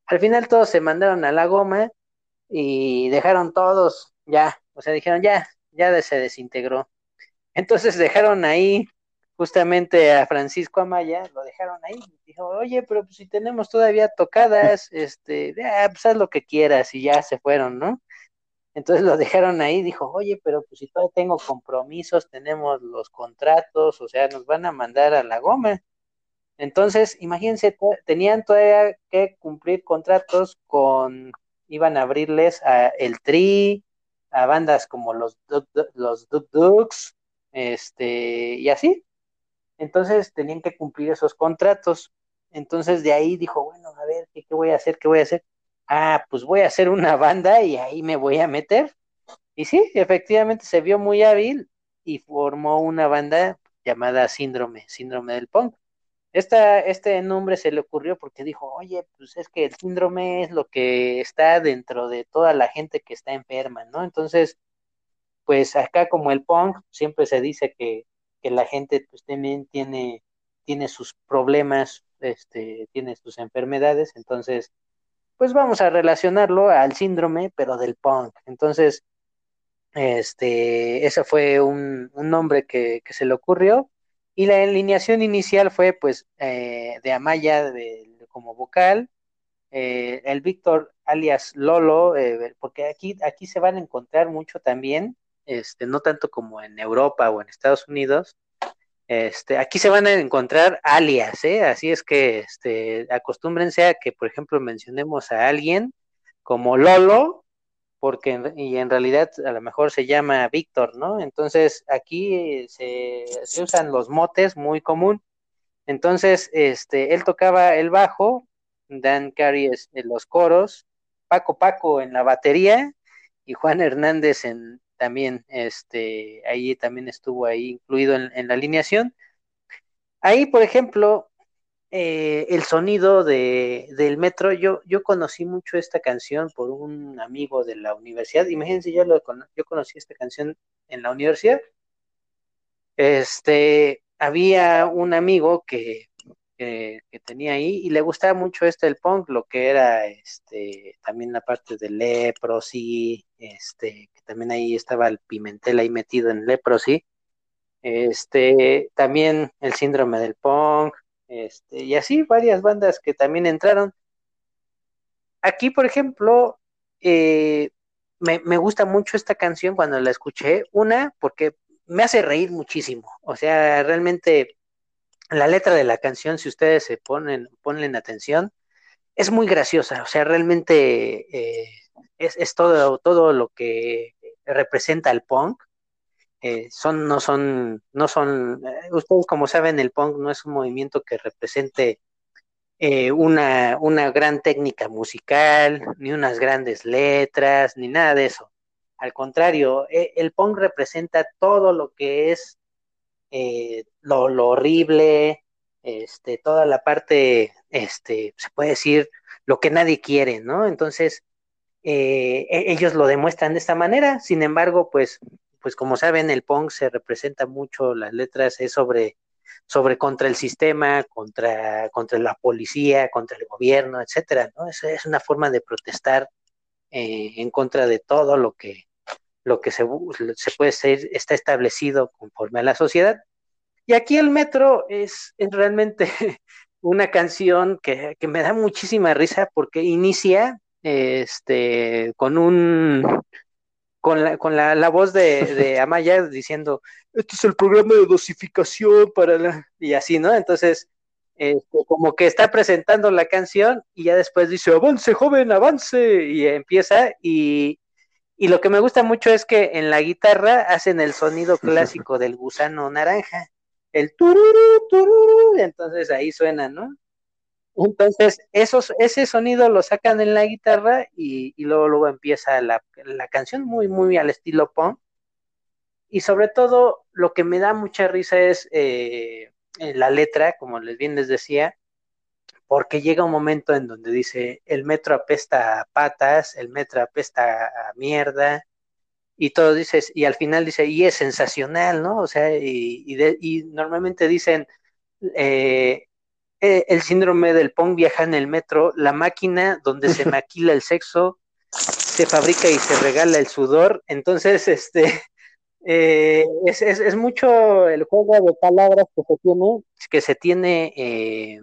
Al final todos se mandaron a la goma y dejaron todos ya, o sea, dijeron ya, ya se desintegró. Entonces dejaron ahí justamente a Francisco Amaya, lo dejaron ahí, dijo, oye, pero pues si tenemos todavía tocadas, este, ya, pues haz lo que quieras, y ya se fueron, ¿no? Entonces lo dejaron ahí, dijo, oye, pero pues si todavía tengo compromisos, tenemos los contratos, o sea, nos van a mandar a la goma. Entonces, imagínense, tenían todavía que cumplir contratos con, iban a abrirles a el Tri, a bandas como los los Duk Duks, este, y así. Entonces tenían que cumplir esos contratos. Entonces de ahí dijo, bueno, a ver, ¿qué, qué voy a hacer? ¿Qué voy a hacer? Ah, pues voy a hacer una banda y ahí me voy a meter. Y sí, efectivamente se vio muy hábil y formó una banda llamada Síndrome, Síndrome del Punk. Esta, este nombre se le ocurrió porque dijo, oye, pues es que el síndrome es lo que está dentro de toda la gente que está enferma, ¿no? Entonces, pues acá como el punk, siempre se dice que, que la gente pues también tiene, tiene sus problemas, este, tiene sus enfermedades, entonces, pues vamos a relacionarlo al síndrome, pero del punk. Entonces, este, ese fue un, nombre que, se le ocurrió. Y la alineación inicial fue pues eh, de Amaya como vocal, eh, el Víctor alias Lolo, eh, porque aquí, aquí se van a encontrar mucho también, este, no tanto como en Europa o en Estados Unidos, este, aquí se van a encontrar alias, ¿eh? así es que este, acostúmbrense a que, por ejemplo, mencionemos a alguien como Lolo, porque y en realidad a lo mejor se llama Víctor, ¿no? Entonces aquí se, se, usan los motes muy común. Entonces, este, él tocaba el bajo, Dan Carey en los coros, Paco Paco en la batería y Juan Hernández en también, este, ahí también estuvo ahí incluido en, la alineación. Ahí, por ejemplo, eh, el sonido de, del metro, yo, yo conocí mucho esta canción por un amigo de la universidad. Imagínense, yo, lo, yo conocí esta canción en la universidad. Este, había un amigo que, que, tenía ahí y le gustaba mucho este el punk, lo que era este también la parte de Leprosy, este, que también ahí estaba el Pimentel ahí metido en Leprosy, este, también el síndrome del punk, este, y así varias bandas que también entraron. Aquí, por ejemplo, eh, me, me, gusta mucho esta canción cuando la escuché. Una, porque me hace reír muchísimo. O sea, realmente la letra de la canción, si ustedes se ponen, ponen atención, es muy graciosa. O sea, realmente eh, es, es, todo, todo lo que representa el punk. Eh, son, no son, no son, eh, ustedes como saben, el punk no es un movimiento que represente una, una gran técnica musical, ni unas grandes letras, ni nada de eso. Al contrario, e, el punk representa todo lo que es eh, lo, horrible, este, toda la parte, este, se puede decir, lo que nadie quiere, ¿no? Entonces, eh, e, ellos lo demuestran de esta manera, sin embargo, pues, pues como saben, el punk se representa mucho, las letras es sobre sobre contra el sistema, contra, contra la policía, contra el gobierno, etcétera, ¿no? Es, es una forma de protestar eh, en contra de todo lo que, lo que se, se puede ser, está establecido conforme a la sociedad. Y aquí el metro es, es realmente una canción que, que, me da muchísima risa porque inicia este, con un con la, con la, la voz de, de, Amaya diciendo, este es el programa de dosificación para la... y así, ¿no? Entonces, este, como que está presentando la canción y ya después dice, avance, joven, avance, y empieza, y, y lo que me gusta mucho es que en la guitarra hacen el sonido clásico del gusano naranja, el tururu, tururu, entonces ahí suena, ¿no? Entonces, esos, ese sonido lo sacan en la guitarra y, y luego, luego empieza la, la, canción muy, muy al estilo punk. Y sobre todo, lo que me da mucha risa es eh, la letra, como les bien les decía, porque llega un momento en donde dice, el metro apesta a patas, el metro apesta a mierda, y todo dices, y al final dice, y es sensacional, ¿no? O sea, y, y, de, y normalmente dicen, eh, eh, el síndrome del Pong viaja en el metro, la máquina donde se maquila el sexo, se fabrica y se regala el sudor. Entonces, este eh, es, es, es, mucho el juego de palabras que se tiene, que se tiene eh,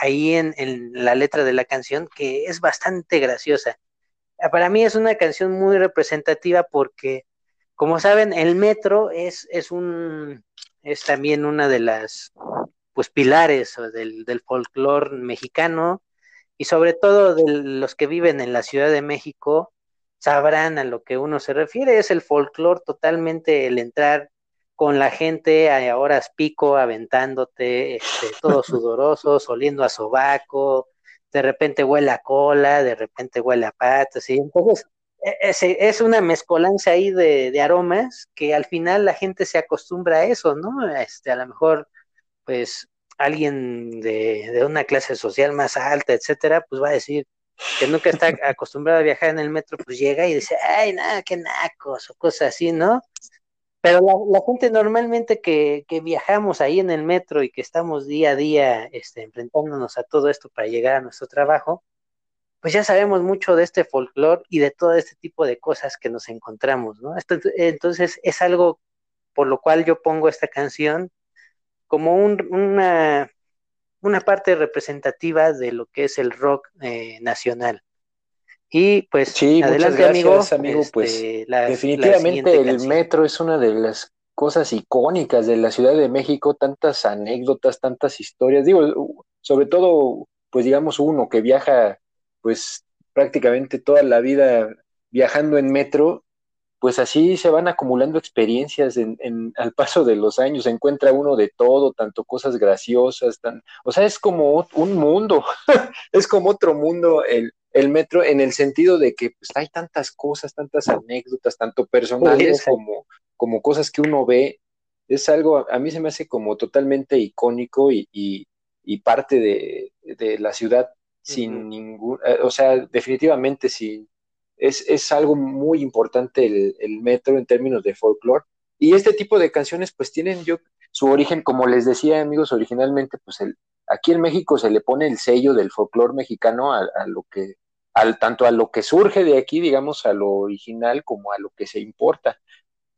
ahí en, en, la letra de la canción, que es bastante graciosa. Para mí es una canción muy representativa porque, como saben, el metro es, es un es también una de las pues pilares del, del folclore mexicano y sobre todo de los que viven en la Ciudad de México sabrán a lo que uno se refiere, es el folclore totalmente el entrar con la gente a horas pico aventándote, este, todos sudorosos, oliendo a sobaco, de repente huele a cola, de repente huele a patas, y entonces e, es, es una mezcolanza ahí de, de, aromas que al final la gente se acostumbra a eso, ¿no? Este, a lo mejor pues alguien de, de, una clase social más alta, etcétera, pues va a decir que nunca está acostumbrado a viajar en el metro, pues llega y dice, ay, nada, qué nacos, o cosas así, ¿no? Pero la, la gente normalmente que, que, viajamos ahí en el metro y que estamos día a día este, enfrentándonos a todo esto para llegar a nuestro trabajo, pues ya sabemos mucho de este folclore y de todo este tipo de cosas que nos encontramos, ¿no? Esto, entonces es algo por lo cual yo pongo esta canción como un, una, una parte representativa de lo que es el rock eh, nacional. Y pues, sí, adelante, gracias, amigo. amigo. pues este, la, definitivamente la el metro es una de las cosas icónicas de la Ciudad de México, tantas anécdotas, tantas historias. Digo, sobre todo, pues digamos, uno que viaja, pues prácticamente toda la vida viajando en metro, pues así se van acumulando experiencias en, en, al paso de los años, se encuentra uno de todo, tanto cosas graciosas, tan, o sea, es como un mundo, es como otro mundo el, el, metro en el sentido de que pues, hay tantas cosas, tantas anécdotas, tanto personales como, como cosas que uno ve, es algo, a mí se me hace como totalmente icónico y, y, y parte de, de, la ciudad sin uh -huh. ningún, eh, o sea, definitivamente sin es, es algo muy importante el, el, metro en términos de folclore. Y este tipo de canciones pues tienen yo, su origen, como les decía amigos, originalmente, pues el, aquí en México se le pone el sello del folclore mexicano a, lo que, al, tanto a lo que surge de aquí, digamos, a lo original como a lo que se importa.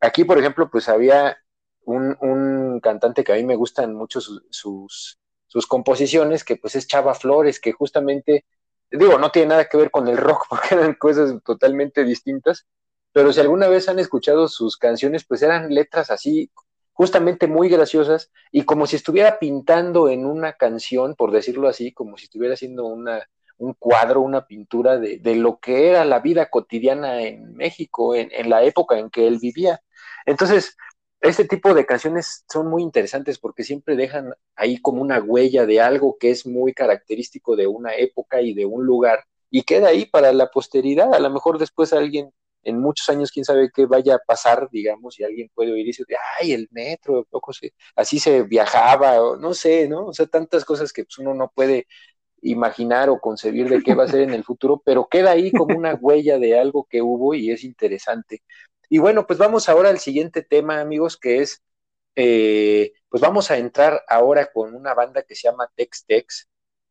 Aquí, por ejemplo, pues había un, un cantante que a mí me gustan mucho sus, sus, sus composiciones, que pues es Chava Flores, que justamente, digo, no tiene nada que ver con el rock, porque eran cosas totalmente distintas, pero si alguna vez han escuchado sus canciones, pues eran letras así justamente muy graciosas y como si estuviera pintando en una canción, por decirlo así, como si estuviera haciendo una, un cuadro, una pintura de, de, lo que era la vida cotidiana en México, en, en, la época en que él vivía. Entonces, este tipo de canciones son muy interesantes porque siempre dejan ahí como una huella de algo que es muy característico de una época y de un lugar y queda ahí para la posteridad. A lo mejor después alguien en muchos años, quién sabe qué vaya a pasar, digamos, y alguien puede oír y decir, ay, el metro, poco se, así se viajaba, o no sé, ¿no? O sea, tantas cosas que pues, uno no puede imaginar o concebir de qué va a ser en el futuro, pero queda ahí como una huella de algo que hubo y es interesante. Y bueno, pues vamos ahora al siguiente tema, amigos, que es, eh, pues vamos a entrar ahora con una banda que se llama Tex Tex,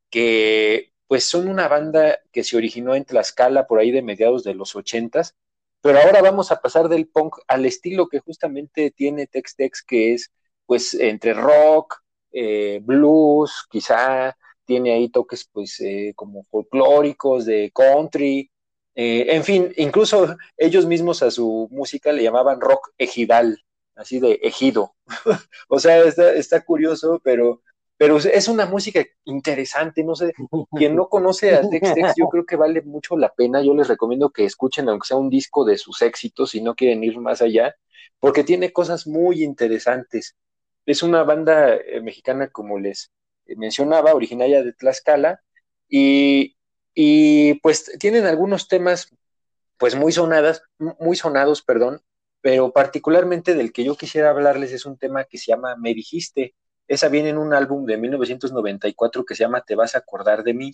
que pues son una banda que se originó en Tlaxcala por ahí de mediados de los ochentas, pero ahora vamos a pasar del punk al estilo que justamente tiene Tex Tex, que es pues entre rock, eh, blues, quizá tiene ahí toques pues eh, como folclóricos de country, eh, en fin, incluso ellos mismos a su música le llamaban rock ejidal, así de ejido. o sea, está, curioso, pero pero es una música interesante, no sé, quien no conoce a Tex Tex, yo creo que vale mucho la pena, yo les recomiendo que escuchen aunque sea un disco de sus éxitos, si no quieren ir más allá, porque tiene cosas muy interesantes. Es una banda eh, mexicana, como les mencionaba, originaria de Tlaxcala, y, y pues tienen algunos temas pues muy sonadas, muy sonados, perdón, pero particularmente del que yo quisiera hablarles es un tema que se llama Me dijiste, esa viene en un álbum de 1994 que se llama Te vas a acordar de mí.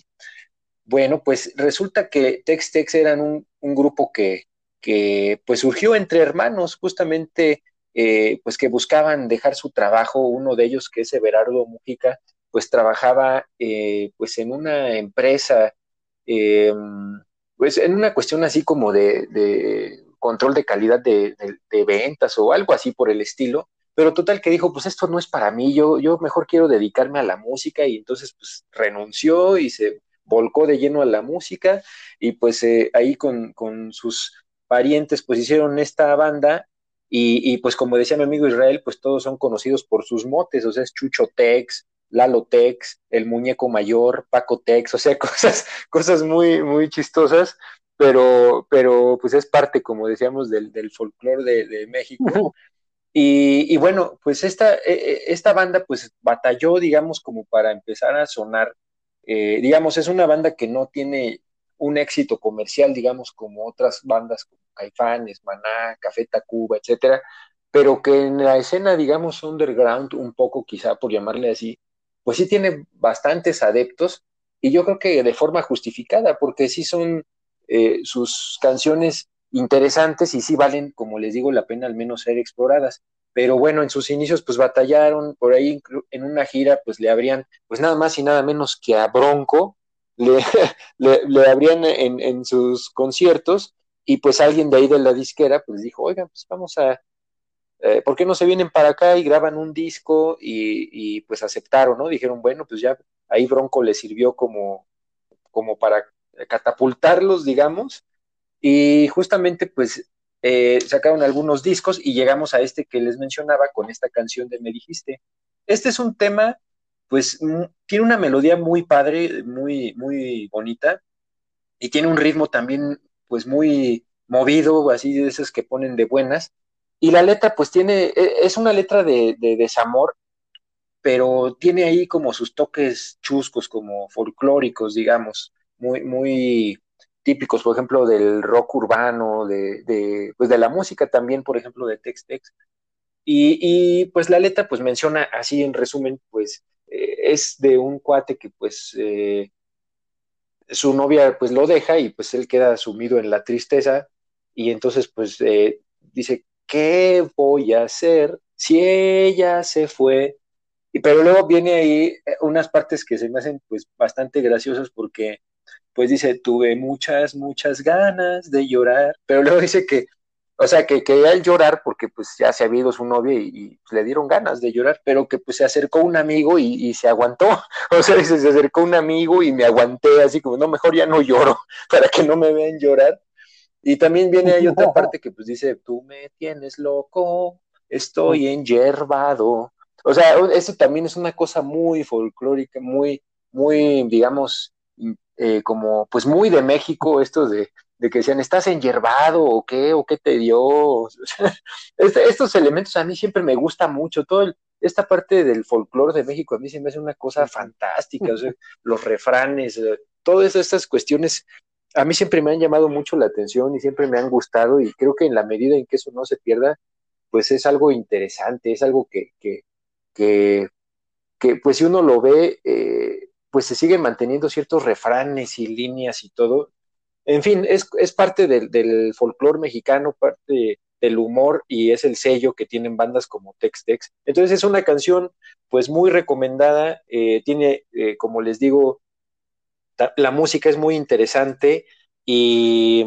Bueno, pues resulta que Tex Tex eran un, grupo que, que, pues surgió entre hermanos, justamente eh, pues que buscaban dejar su trabajo. Uno de ellos, que es Everardo Mujica, pues trabajaba eh, pues en una empresa, eh, pues en una cuestión así como de, control de calidad de, ventas o algo así por el estilo pero total que dijo, pues esto no es para mí, yo, yo mejor quiero dedicarme a la música y entonces pues renunció y se volcó de lleno a la música y pues eh, ahí con, con, sus parientes pues hicieron esta banda y, y, pues como decía mi amigo Israel, pues todos son conocidos por sus motes, o sea, es Chucho Tex, Lalo Tex, el muñeco mayor, Paco Tex, o sea, cosas, cosas muy, muy chistosas, pero, pero pues es parte, como decíamos, del, del folclore de, de México. Y, y, bueno, pues esta, e, e, esta banda pues batalló, digamos, como para empezar a sonar. Eh, digamos, es una banda que no tiene un éxito comercial, digamos, como otras bandas como Caifanes, Maná, Café Tacuba, etcétera, pero que en la escena, digamos, underground, un poco quizá por llamarle así, pues sí tiene bastantes adeptos y yo creo que de forma justificada, porque sí son eh, sus canciones interesantes y sí valen, como les digo, la pena al menos ser exploradas. Pero bueno, en sus inicios pues batallaron, por ahí en una gira pues le habrían, pues nada más y nada menos que a Bronco, le, le, abrían en, en, sus conciertos y pues alguien de ahí de la disquera pues dijo, oigan, pues vamos a, eh, ¿por qué no se vienen para acá y graban un disco? Y, pues aceptaron, ¿no? Dijeron, bueno, pues ya ahí Bronco le sirvió como, como para catapultarlos, digamos, y justamente pues eh, sacaron algunos discos y llegamos a este que les mencionaba con esta canción de Me dijiste. Este es un tema, pues tiene una melodía muy padre, muy, muy bonita y tiene un ritmo también pues muy movido, así de esos que ponen de buenas. Y la letra pues tiene, e, es una letra de, de desamor, pero tiene ahí como sus toques chuscos, como folclóricos, digamos, muy, muy, típicos, por ejemplo, del rock urbano, de, de, pues de la música también, por ejemplo, de Tex Tex. Y, y pues la letra, pues menciona así en resumen, pues eh, es de un cuate que pues eh, su novia pues lo deja y pues él queda sumido en la tristeza y entonces pues eh, dice, ¿qué voy a hacer si ella se fue, y, pero luego viene ahí eh, unas partes que se me hacen pues bastante graciosas porque pues dice, tuve muchas, muchas ganas de llorar, pero luego dice que, o sea, que quería llorar porque pues ya se había ido su novia y, le dieron ganas de llorar, pero que pues se acercó un amigo y, y, se aguantó, o sea, dice, se acercó un amigo y me aguanté así como, no, mejor ya no lloro para que no me vean llorar. Y también viene ahí otra parte que pues dice, tú me tienes loco, estoy enyerbado. O sea, eso también es una cosa muy folclórica, muy, muy, digamos, eh, como pues muy de México, esto de, de, que decían, ¿estás enyerbado o qué? ¿O qué te dio? este, estos elementos a mí siempre me gusta mucho, todo el, esta parte del folclore de México a mí se me hace una cosa fantástica, o sea, los refranes, eh, todas estas cuestiones a mí siempre me han llamado mucho la atención y siempre me han gustado y creo que en la medida en que eso no se pierda, pues es algo interesante, es algo que, que, que, pues si uno lo ve, eh, pues se siguen manteniendo ciertos refranes y líneas y todo. En fin, es, es parte del, del folclore mexicano, parte del humor y es el sello que tienen bandas como Tex Tex. Entonces es una canción pues muy recomendada, eh, tiene, eh, como les digo, la música es muy interesante y,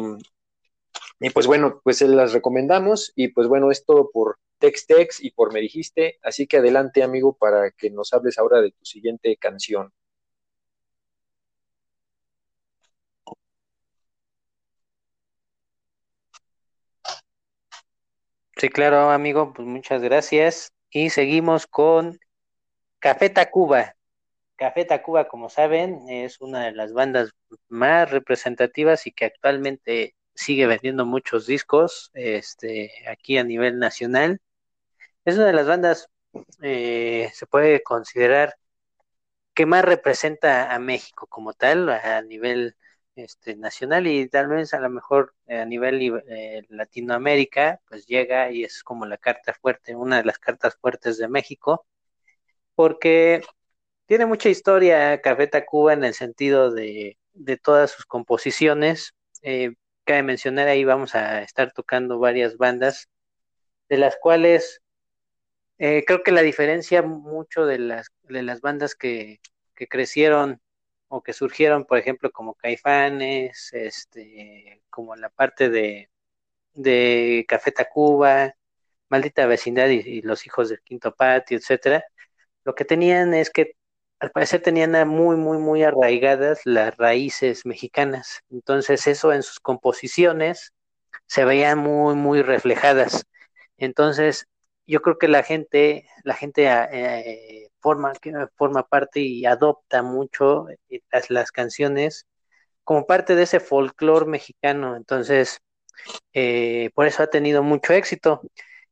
y, pues bueno, pues las recomendamos y pues bueno, es todo por Tex Tex y por Me Dijiste, así que adelante amigo para que nos hables ahora de tu siguiente canción. Sí, claro, amigo, pues muchas gracias. Y seguimos con Café Tacuba. Café Tacuba, como saben, es una de las bandas más representativas y que actualmente sigue vendiendo muchos discos este, aquí a nivel nacional. Es una de las bandas, eh, se puede considerar, que más representa a México como tal, a nivel este, nacional y tal vez a lo mejor a nivel eh, Latinoamérica, pues llega y es como la carta fuerte, una de las cartas fuertes de México, porque tiene mucha historia Café Tacuba en el sentido de, de todas sus composiciones. Eh, cabe mencionar ahí vamos a estar tocando varias bandas, de las cuales eh, creo que la diferencia mucho de las, de las bandas que, que crecieron o que surgieron, por ejemplo, como Caifanes, este, como la parte de, de Café Tacuba, Maldita Vecindad y, y, Los Hijos del Quinto Patio, etcétera, lo que tenían es que al parecer tenían muy, muy, muy arraigadas las raíces mexicanas. Entonces eso en sus composiciones se veían muy, muy reflejadas. Entonces yo creo que la gente, la gente eh, forma, forma parte y adopta mucho eh, las, las canciones como parte de ese folclore mexicano. Entonces, eh, por eso ha tenido mucho éxito.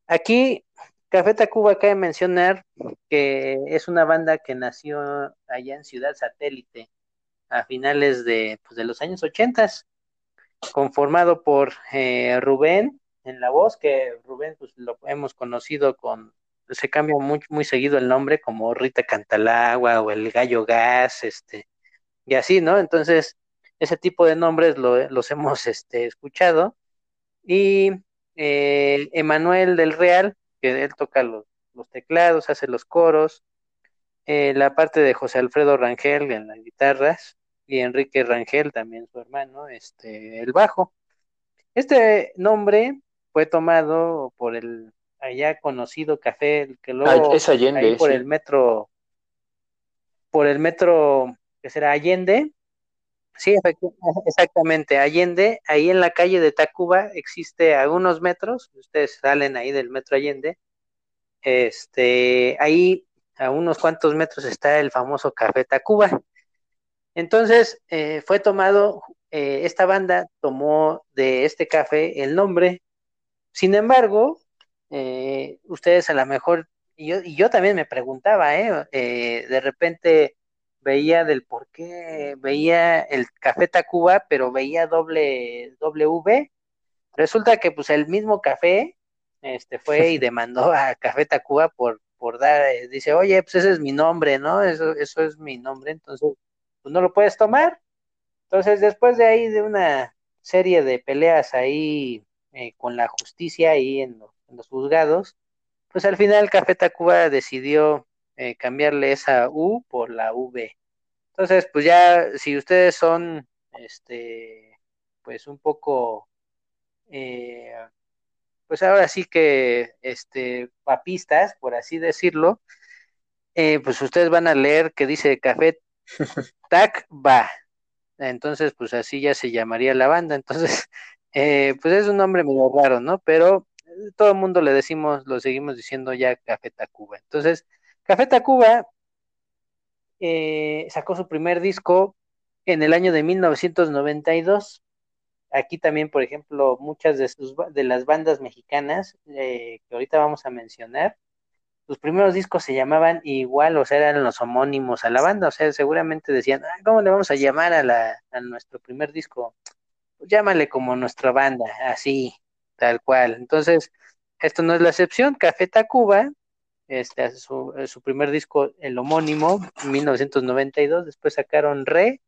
Aquí, Café Tacuba cabe mencionar que es una banda que nació allá en Ciudad Satélite a finales de, pues, de los años ochentas, conformado por eh, Rubén en la voz, que Rubén pues lo hemos conocido con se cambia muy, muy seguido el nombre como Rita Cantalagua o el Gallo Gas, este, y así, ¿no? Entonces, ese tipo de nombres lo, los hemos este, escuchado. Y eh, Emanuel del Real, que él toca los, los teclados, hace los coros, eh, la parte de José Alfredo Rangel en las guitarras, y Enrique Rangel, también su hermano, este, el bajo. Este nombre fue tomado por el allá conocido café que luego ah, es Allende, ahí por sí. el metro por el metro que será Allende sí exactamente Allende ahí en la calle de Tacuba existe a unos metros ustedes salen ahí del metro Allende este ahí a unos cuantos metros está el famoso café Tacuba entonces eh, fue tomado eh, esta banda tomó de este café el nombre sin embargo eh, ustedes a lo mejor, y yo, y yo también me preguntaba, ¿eh? ¿eh? de repente veía del por qué veía el Café Tacuba, pero veía doble W. Resulta que pues el mismo café este fue y demandó a Café Tacuba por, por dar, eh, dice, oye, pues ese es mi nombre, ¿no? Eso, eso es mi nombre, entonces, pues no lo puedes tomar. Entonces, después de ahí, de una serie de peleas ahí eh, con la justicia ahí en, en los juzgados, pues al final Café Tacuba decidió eh, cambiarle esa U por la V. Entonces, pues ya si ustedes son, este, pues un poco, eh, pues ahora sí que, este, papistas, por así decirlo, eh, pues ustedes van a leer que dice Café Tacuba. Entonces, pues así ya se llamaría la banda. Entonces, pues es un nombre medio raro, ¿no? Pero todo el mundo le decimos, lo seguimos diciendo ya Café Tacuba. Entonces, Café Tacuba eh, sacó su primer disco en el año de 1992. Aquí también, por ejemplo, muchas de, sus, de las bandas mexicanas eh, que ahorita vamos a mencionar, sus primeros discos se llamaban igual, o sea, eran los homónimos a la banda, o sea, seguramente decían, ¿cómo le vamos a llamar a, la, a nuestro primer disco? Pues llámale como nuestra banda, así, tal cual. Entonces, esto no es la excepción. Café Tacuba, este, su, su primer disco, el homónimo, en 1992, después sacaron Re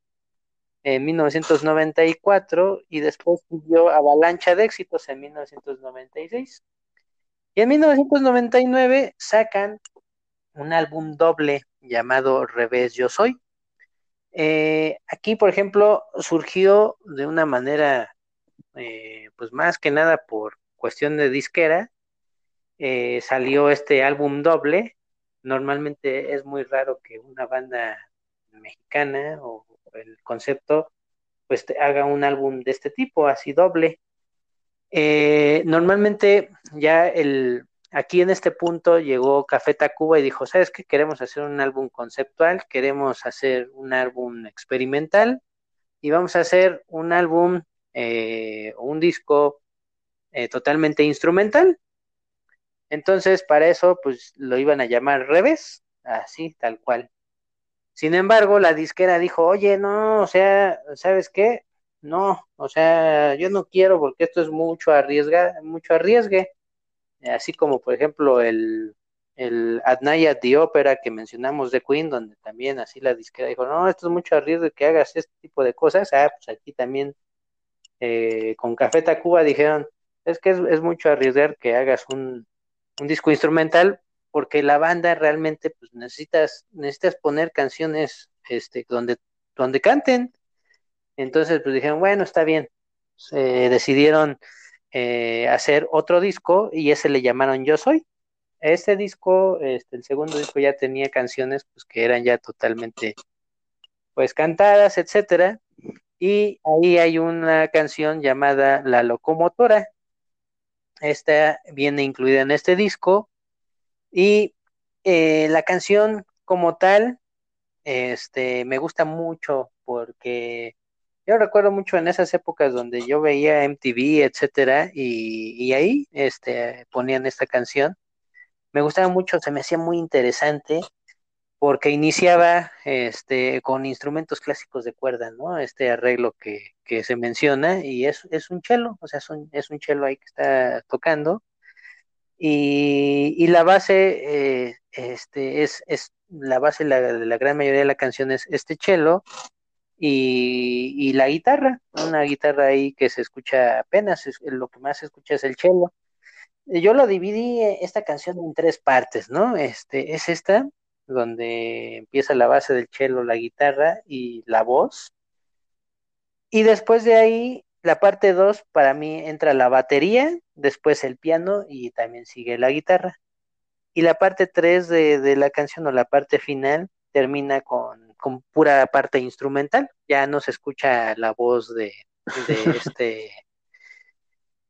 en 1994 y después dio Avalancha de éxitos en 1996. Y en 1999 sacan un álbum doble llamado Revés Yo Soy. Eh, aquí, por ejemplo, surgió de una manera eh, pues más que nada por cuestión de disquera, eh, salió este álbum doble. Normalmente es muy raro que una banda mexicana o el concepto pues haga un álbum de este tipo, así doble. Eh, normalmente ya el aquí en este punto llegó Café Tacuba y dijo, ¿sabes qué? Queremos hacer un álbum conceptual, queremos hacer un álbum experimental y vamos a hacer un álbum eh, un disco eh, totalmente instrumental. Entonces, para eso, pues lo iban a llamar revés, así, tal cual. Sin embargo, la disquera dijo, oye, no, o sea, ¿sabes qué? No, o sea, yo no quiero porque esto es mucho arriesga, mucho arriesgue. Así como, por ejemplo, el, el At the Opera que mencionamos de Queen, donde también así la disquera dijo, no, esto es mucho arriesgue que hagas este tipo de cosas. Ah, pues aquí también eh, con Café Tacuba dijeron, es que es, mucho arriesgar que hagas un, disco instrumental porque la banda realmente pues necesitas necesitas poner canciones este donde donde canten. Entonces pues dijeron bueno está bien decidieron eh, hacer otro disco y ese le llamaron Yo Soy. Este disco este el segundo disco ya tenía canciones pues que eran ya totalmente pues cantadas etcétera. Y ahí hay una canción llamada La Locomotora. Esta viene incluida en este disco. Y eh, la canción como tal, este, me gusta mucho porque yo recuerdo mucho en esas épocas donde yo veía MTV, etcétera, y, y ahí este, ponían esta canción. Me gustaba mucho, se me hacía muy interesante porque iniciaba este, con instrumentos clásicos de cuerda, ¿no? Este arreglo que, que se menciona y es, es un cello, o sea, es un, es un cello ahí que está tocando. Y, y la base, eh, este, es, es la base de la, la, gran mayoría de la canción es este cello y, y, la guitarra, una guitarra ahí que se escucha apenas, es, lo que más se escucha es el cello. Yo lo dividí eh, esta canción en tres partes, ¿no? Este, es esta, donde empieza la base del cello, la guitarra y la voz. Y después de ahí, la parte 2, para mí entra la batería, después el piano y también sigue la guitarra. Y la parte 3 de, de la canción o la parte final termina con, con, pura parte instrumental. Ya no se escucha la voz de, de este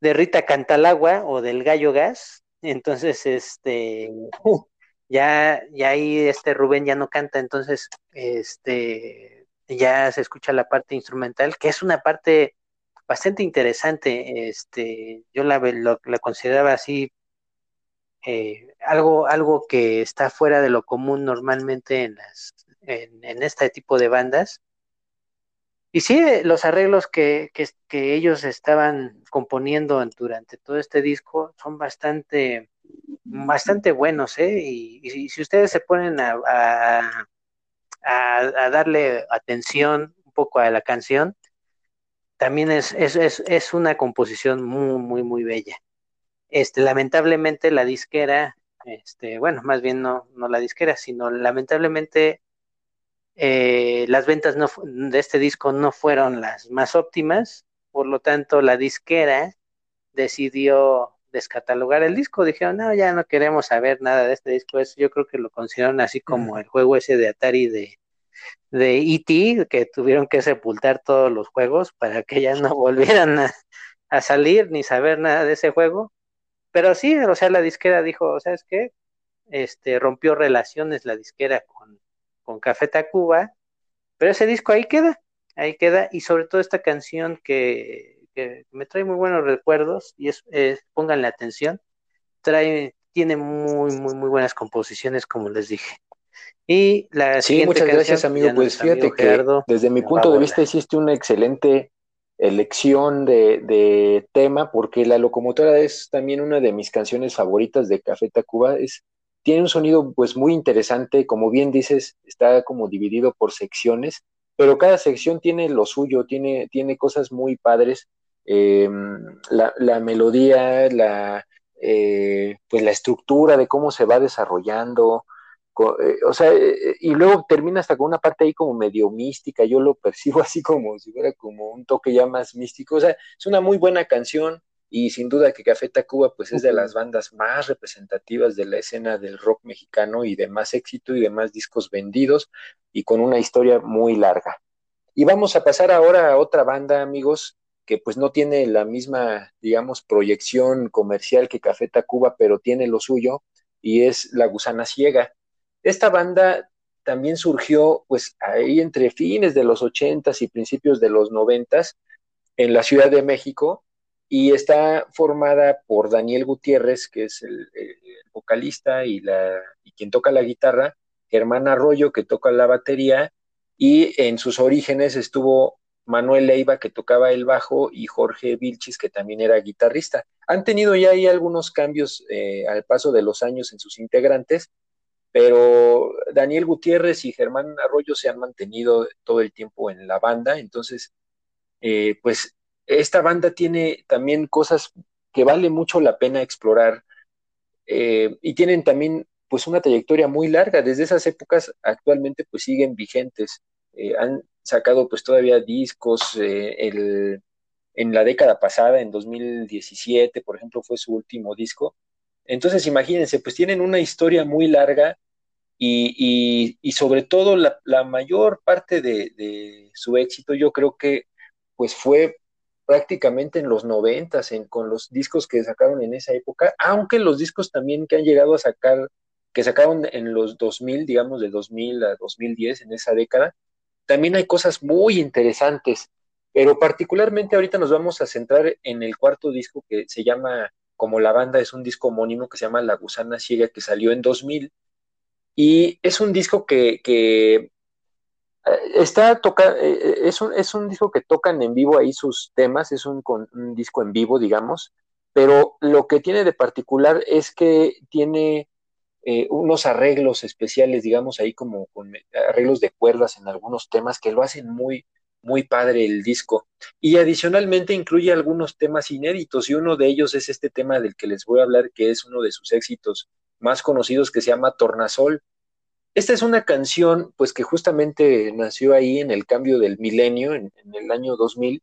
de Rita Cantalagua o del Gallo Gas. Entonces, este ya, ya ahí este Rubén ya no canta, entonces este ya se escucha la parte instrumental, que es una parte bastante interesante, este, yo la, la consideraba así eh, algo, algo que está fuera de lo común normalmente en las, en, en este tipo de bandas. Y sí, los arreglos que, que, que ellos estaban componiendo durante todo este disco son bastante bastante buenos, ¿eh? Y, y, si ustedes se ponen a, a, a, darle atención un poco a la canción, también es, es, es, es, una composición muy, muy, muy bella. Este, lamentablemente la disquera este, bueno, más bien no, no la disquera, sino lamentablemente eh, las ventas no, de este disco no fueron las más óptimas, por lo tanto la disquera decidió descatalogar el disco, dijeron, no, ya no queremos saber nada de este disco, yo creo que lo consideraron así como el juego ese de Atari de, de E.T., que tuvieron que sepultar todos los juegos para que ya no volvieran a, a, salir ni saber nada de ese juego. Pero sí, o sea, la disquera dijo, ¿sabes qué? Este, rompió relaciones la disquera con, con Café Tacuba, pero ese disco ahí queda, ahí queda, y sobre todo esta canción que, que me trae muy buenos recuerdos, y es, es pónganle atención, trae, tiene muy, muy, muy buenas composiciones, como les dije. Y la sí, muchas gracias, amigo. Pues fíjate que desde mi punto de vista hiciste una excelente elección de, de, tema, porque La Locomotora es también una de mis canciones favoritas de Café Tacuba. Es, tiene un sonido pues muy interesante, como bien dices, está como dividido por secciones, pero cada sección tiene lo suyo, tiene, tiene cosas muy padres. Eh, la, la, melodía, la, eh, pues la estructura de cómo se va desarrollando, eh, o sea, eh, y luego termina hasta con una parte ahí como medio mística, yo lo percibo así como si fuera como un toque ya más místico, o sea, es una muy buena canción y sin duda que Café Tacuba pues es de las bandas más representativas de la escena del rock mexicano y de más éxito y de más discos vendidos y con una historia muy larga. Y vamos a pasar ahora a otra banda, amigos, que pues no tiene la misma, digamos, proyección comercial que Café Tacuba, pero tiene lo suyo, y es La Gusana Ciega. Esta banda también surgió pues ahí entre fines de los ochentas y principios de los noventas en la Ciudad de México y está formada por Daniel Gutiérrez, que es el, vocalista y quien toca la guitarra, Germán Arroyo, que toca la batería, y en sus orígenes estuvo Manuel Leiva, que tocaba el bajo, y Jorge Vilchis, que también era guitarrista. Han tenido ya ahí algunos cambios eh, al paso de los años en sus integrantes, pero Daniel Gutiérrez y Germán Arroyo se han mantenido todo el tiempo en la banda, entonces, eh, pues esta banda tiene también cosas que vale mucho la pena explorar eh, y tienen también pues una trayectoria muy larga, desde esas épocas actualmente pues siguen vigentes, eh, han sacado pues todavía discos, eh, en la década pasada, en 2017, por ejemplo, fue su último disco, entonces, imagínense, pues tienen una historia muy larga y, y, sobre todo la, la mayor parte de, de, su éxito yo creo que pues fue prácticamente en los noventas, con los discos que sacaron en esa época, aunque los discos también que han llegado a sacar, que sacaron en los 2000, digamos de 2000 a 2010, en esa década, también hay cosas muy interesantes, pero particularmente ahorita nos vamos a centrar en el cuarto disco que se llama como la banda es un disco homónimo que se llama La Gusana Ciega, que salió en 2000. Y es un disco que, que está toca, eh, eh, es, un, es un disco que tocan en vivo ahí sus temas, es un, un disco en vivo, digamos, pero lo que tiene de particular es que tiene eh, unos arreglos especiales, digamos, ahí como con arreglos de cuerdas en algunos temas que lo hacen muy, muy padre el disco. Y adicionalmente incluye algunos temas inéditos y uno de ellos es este tema del que les voy a hablar, que es uno de sus éxitos más conocidos que se llama Tornasol. Esta es una canción pues que justamente nació ahí en el cambio del milenio, en, el año 2000,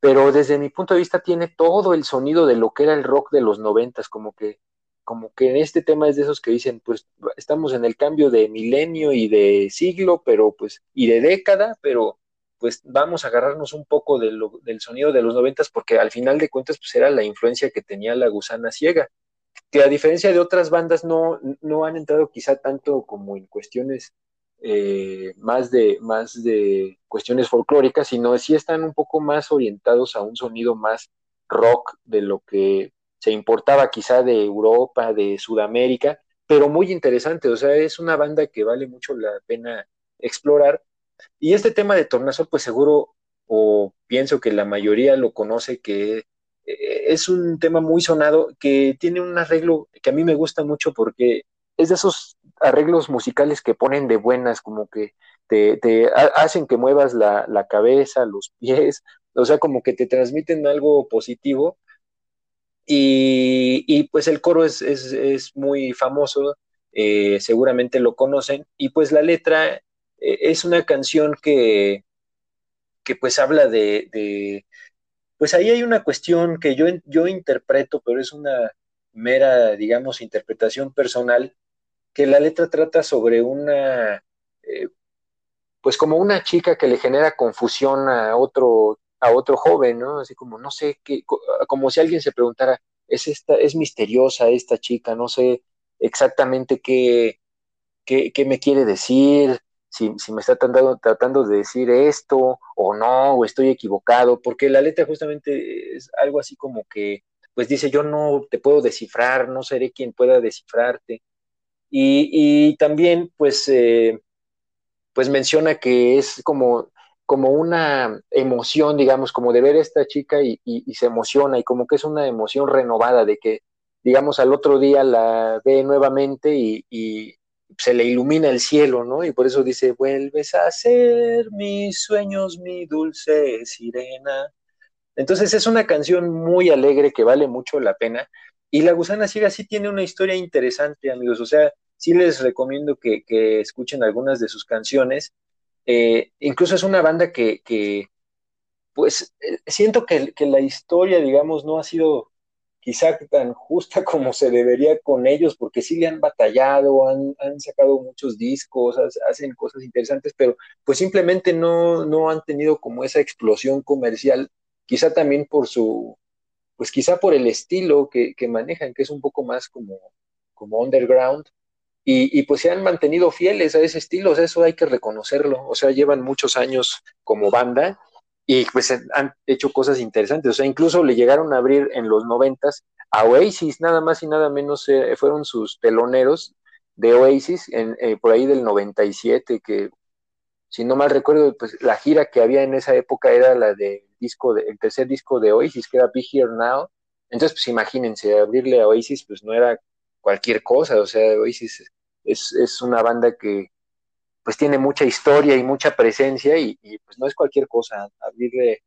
pero desde mi punto de vista tiene todo el sonido de lo que era el rock de los noventas, como que como que este tema es de esos que dicen, pues estamos en el cambio de milenio y de siglo, pero pues, y de década, pero pues vamos a agarrarnos un poco del sonido de los noventas, porque al final de cuentas, pues era la influencia que tenía la gusana ciega, que a diferencia de otras bandas no, no han entrado quizá tanto como en cuestiones eh, más de más de cuestiones folclóricas, sino sí están un poco más orientados a un sonido más rock de lo que se importaba quizá de Europa, de Sudamérica, pero muy interesante, o sea, es una banda que vale mucho la pena explorar. Y este tema de Tornasol, pues seguro, o pienso que la mayoría lo conoce, que es un tema muy sonado, que tiene un arreglo que a mí me gusta mucho porque es de esos arreglos musicales que ponen de buenas, como que te, hacen que muevas la, cabeza, los pies, o sea, como que te transmiten algo positivo. Y, pues el coro es, es, muy famoso, eh, seguramente lo conocen, y pues la letra eh, es una canción que, que pues habla de, pues ahí hay una cuestión que yo, yo interpreto, pero es una mera, digamos, interpretación personal, que la letra trata sobre una, eh, pues como una chica que le genera confusión a otro a otro joven, ¿no? Así como, no sé, qué, como si alguien se preguntara, es, esta, es misteriosa esta chica, no sé exactamente qué, qué, qué me quiere decir, si, me está tratando, tratando, de decir esto o no, o estoy equivocado, porque la letra justamente es algo así como que, pues dice, yo no te puedo descifrar, no seré quien pueda descifrarte. Y, y también, pues, eh, pues menciona que es como como una emoción, digamos, como de ver a esta chica y, se emociona y como que es una emoción renovada de que, digamos, al otro día la ve nuevamente y, se le ilumina el cielo, ¿no? Y por eso dice, vuelves a ser mis sueños, mi dulce sirena. Entonces es una canción muy alegre que vale mucho la pena. Y La Gusana Ciega sí tiene una historia interesante, amigos. O sea, sí les recomiendo que, que escuchen algunas de sus canciones eh, incluso es una banda que, que pues, eh, siento que, que, la historia, digamos, no ha sido quizá tan justa como se debería con ellos, porque sí le han batallado, han, han sacado muchos discos, hacen cosas interesantes, pero pues simplemente no, no han tenido como esa explosión comercial, quizá también por su, pues quizá por el estilo que, que manejan, que es un poco más como, como underground, y, pues se han mantenido fieles a ese estilo, eso hay que reconocerlo, o sea, llevan muchos años como banda y pues han hecho cosas interesantes, o sea, incluso le llegaron a abrir en los noventas a Oasis, nada más y nada menos eh, fueron sus teloneros de Oasis en, eh, por ahí del 97, que si no mal recuerdo, pues la gira que había en esa época era la del disco, de, el tercer disco de Oasis, que era Be Here Now, entonces pues imagínense, abrirle a Oasis pues no era cualquier cosa, o sea, Oasis es, es una banda que pues tiene mucha historia y mucha presencia y, pues no es cualquier cosa abrirle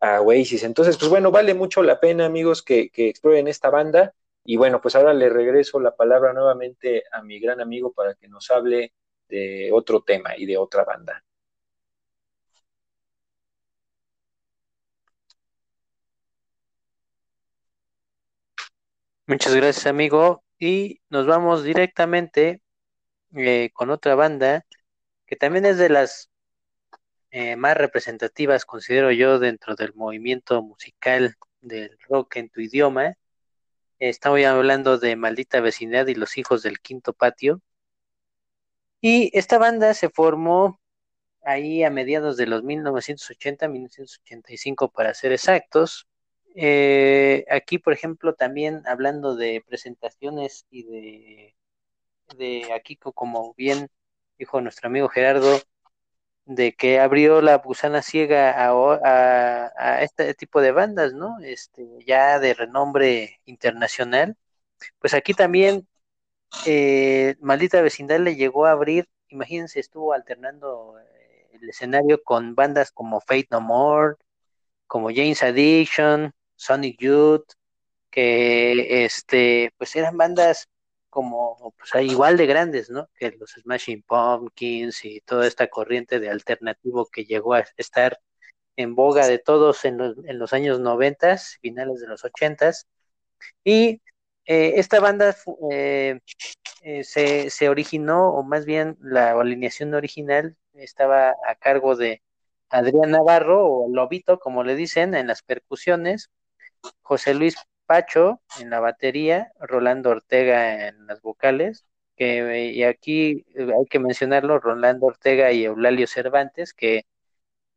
a Oasis. Entonces, pues bueno, vale mucho la pena, amigos, que, que exploren esta banda. Y bueno, pues ahora le regreso la palabra nuevamente a mi gran amigo para que nos hable de otro tema y de otra banda. Muchas gracias, amigo y nos vamos directamente eh, con otra banda que también es de las eh, más representativas, considero yo, dentro del movimiento musical del rock en tu idioma. Estamos hablando de Maldita Vecindad y los Hijos del Quinto Patio. Y esta banda se formó ahí a mediados de los 1980, 1985 para ser exactos, eh, aquí, por ejemplo, también hablando de presentaciones y de, de aquí, como bien dijo nuestro amigo Gerardo, de que abrió la gusana ciega a, este tipo de bandas, ¿no? Este, ya de renombre internacional. Pues aquí también eh, Maldita Vecindad le llegó a abrir, imagínense, estuvo alternando eh, el escenario con bandas como Fate No More, como James Addiction, Sonic Youth, que este, pues eran bandas como pues, igual de grandes, ¿no? Que los Smashing Pumpkins y toda esta corriente de alternativo que llegó a estar en boga de todos en los, en los años noventas, finales de los ochentas. Y eh, esta banda eh, eh, se, se, originó, o más bien la alineación original estaba a cargo de Adrián Navarro, o Lobito, como le dicen, en las percusiones, José Luis Pacho en la batería, Rolando Ortega en las vocales, que y aquí hay que mencionarlo, Rolando Ortega y Eulalio Cervantes, que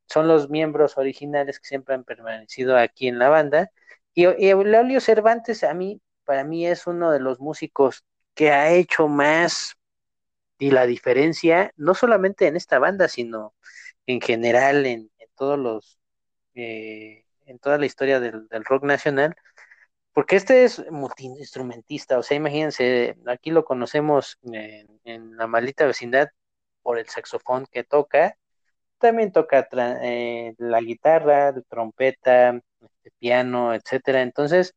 son los miembros originales que siempre han permanecido aquí en la banda. Y, Eulalio Cervantes a mí, para mí es uno de los músicos que ha hecho más y la diferencia, no solamente en esta banda, sino en general en, todos los eh, en toda la historia del, rock nacional, porque este es multiinstrumentista, o sea, imagínense, aquí lo conocemos en, la maldita vecindad por el saxofón que toca, también toca eh, la guitarra, la trompeta, el piano, etcétera. Entonces,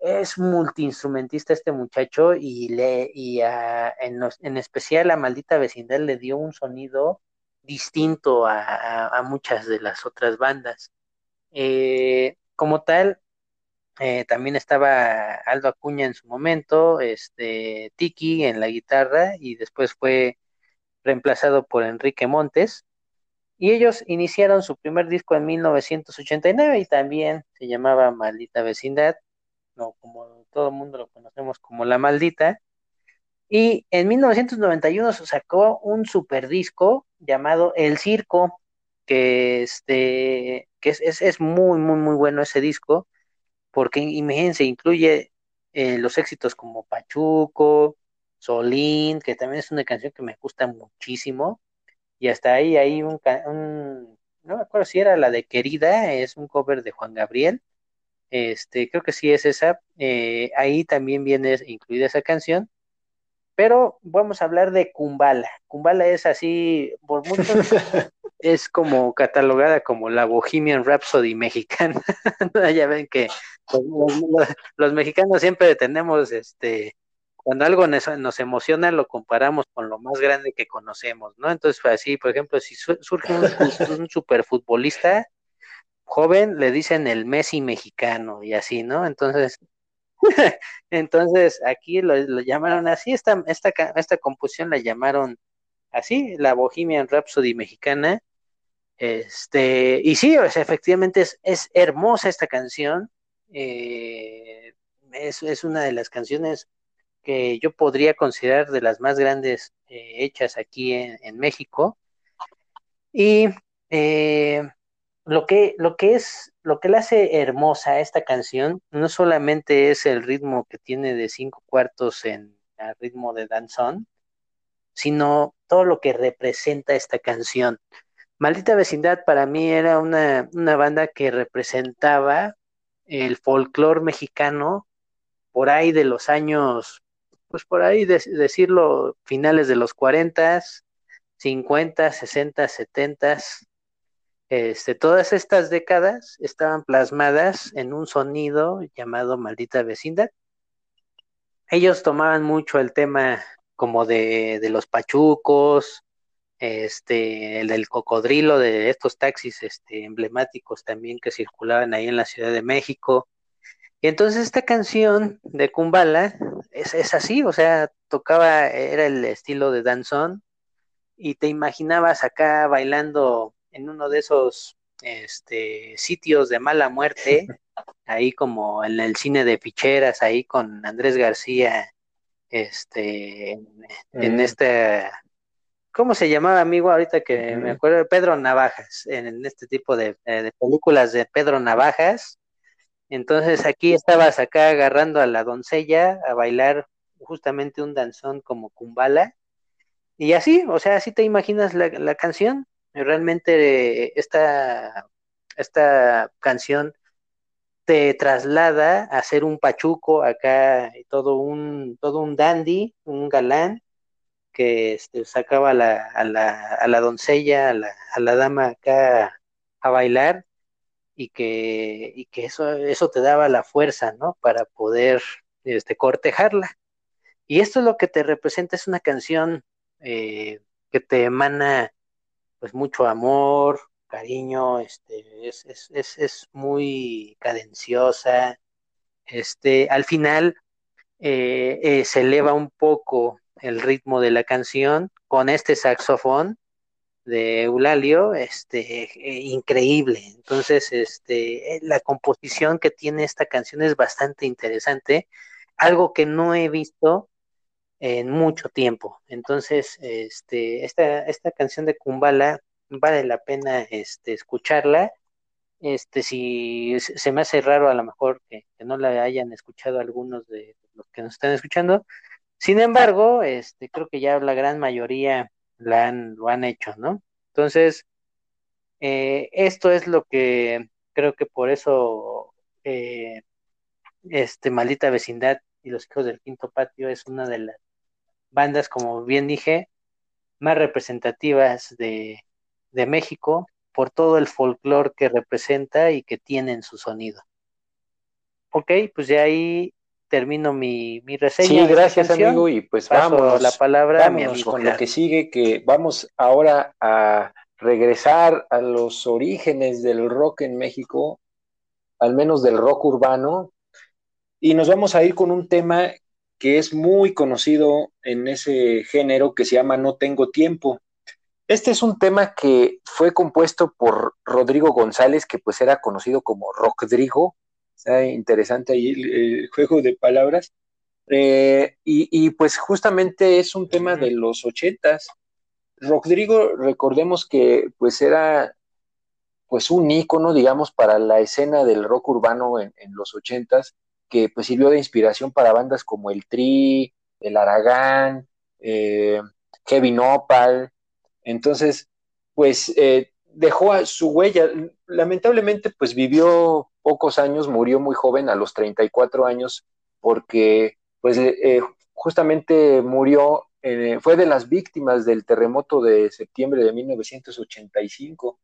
es multiinstrumentista este muchacho y le y en, en, especial a Maldita Vecindad le dio un sonido distinto a, muchas de las otras bandas. Eh, como tal, eh, también estaba Aldo Acuña en su momento, este Tiki en la guitarra y después fue reemplazado por Enrique Montes. Y ellos iniciaron su primer disco en 1989 y también se llamaba Maldita Vecindad, no como todo el mundo lo conocemos como La Maldita. Y en 1991 se sacó un super disco llamado El Circo, que, este, que es, es, es muy, muy, muy bueno ese disco, porque imagínense, incluye eh, los éxitos como Pachuco, Solín, que también es una canción que me gusta muchísimo, y hasta ahí hay un, no me acuerdo si era la de Querida, es un cover de Juan Gabriel, este, creo que sí es esa, eh, ahí también viene incluida esa canción, pero vamos a hablar de Kumbala. Kumbala es así, por muchos, es como catalogada como la Bohemian Rhapsody mexicana. ya ven que los, mexicanos siempre tenemos, este, cuando algo nos, emociona, lo comparamos con lo más grande que conocemos, ¿no? Entonces, así, por ejemplo, si surge un, un superfutbolista joven, le dicen el Messi mexicano y así, ¿no? Entonces, Entonces aquí lo, llamaron así, esta, esta, esta composición la llamaron así, la Bohemian Rhapsody mexicana. Este, y sí, efectivamente es, es, hermosa esta canción. Eh, es, una de las canciones que yo podría considerar de las más grandes eh, hechas aquí en, México. Y eh, lo que, lo que es, lo que le hace hermosa esta canción, no solamente es el ritmo que tiene de cinco cuartos en el ritmo de danzón, sino todo lo que representa esta canción. Maldita Vecindad para mí era una, una banda que representaba el folclore mexicano por ahí de los años, pues por ahí decirlo, finales de los 40, 50, 60, 70, este, todas estas décadas estaban plasmadas en un sonido llamado Maldita Vecindad. Ellos tomaban mucho el tema como de, los pachucos, este, el del cocodrilo, de estos taxis este, emblemáticos también que circulaban ahí en la Ciudad de México. Y entonces esta canción de Kumbala es, es así, o sea, tocaba, era el estilo de danzón, y te imaginabas acá bailando en uno de esos este, sitios de mala muerte, ahí como en el cine de ficheras, ahí con Andrés García, este, en, este, ¿cómo se llamaba amigo ahorita que me acuerdo? Pedro Navajas, en, este tipo de, eh, de, películas de Pedro Navajas. Entonces aquí estabas acá agarrando a la doncella a bailar justamente un danzón como Kumbala. Y así, o sea, así te imaginas la, la canción, Realmente esta, esta canción te traslada a ser un pachuco acá, todo un, todo un dandy, un galán, que este, sacaba a la, la, la doncella, a la, a la dama acá a bailar y que, y que eso, eso te daba la fuerza, ¿no? Para poder este, cortejarla. Y esto es lo que te representa, es una canción eh, que te emana pues mucho amor, cariño, este, es, es, es, es muy cadenciosa, este, al final eh, eh, se eleva un poco el ritmo de la canción con este saxofón de Eulalio, este, eh, increíble. Entonces, este, la composición que tiene esta canción es bastante interesante, algo que no he visto en mucho tiempo. Entonces, este, esta, esta canción de Kumbala vale la pena este, escucharla. Este, si se me hace raro a lo mejor que, no la hayan escuchado algunos de los que nos están escuchando. Sin embargo, este, creo que ya la gran mayoría lo han hecho, ¿no? Entonces, eh, esto es lo que creo que por eso eh, este Maldita Vecindad y los hijos del quinto patio es una de las bandas, como bien dije, más representativas de, de México por todo el folclore que representa y que tiene en su sonido. ok, pues de ahí termino mi, mi reseña. Sí, gracias canción. amigo y pues vamos. la palabra a mi amigo con Gerardo. lo que sigue, que vamos ahora a regresar a los orígenes del rock en México, al menos del rock urbano, y nos vamos a ir con un tema que es muy conocido en ese género que se llama No tengo tiempo. Este es un tema que fue compuesto por Rodrigo González, que pues era conocido como Rockdrigo. Está interesante ahí el, el juego de palabras. Eh, y, y, pues justamente es un tema de los ochentas. Rodrigo, recordemos que pues era pues un ícono, digamos, para la escena del rock urbano en, en los ochentas, que pues sirvió de inspiración para bandas como el Tri, el Aragán, eh, Heavy Nopal. Entonces, pues eh, dejó a su huella. Lamentablemente, pues vivió pocos años, murió muy joven, a los 34 años, porque pues eh, justamente murió, eh, fue de las víctimas del terremoto de septiembre de 1985.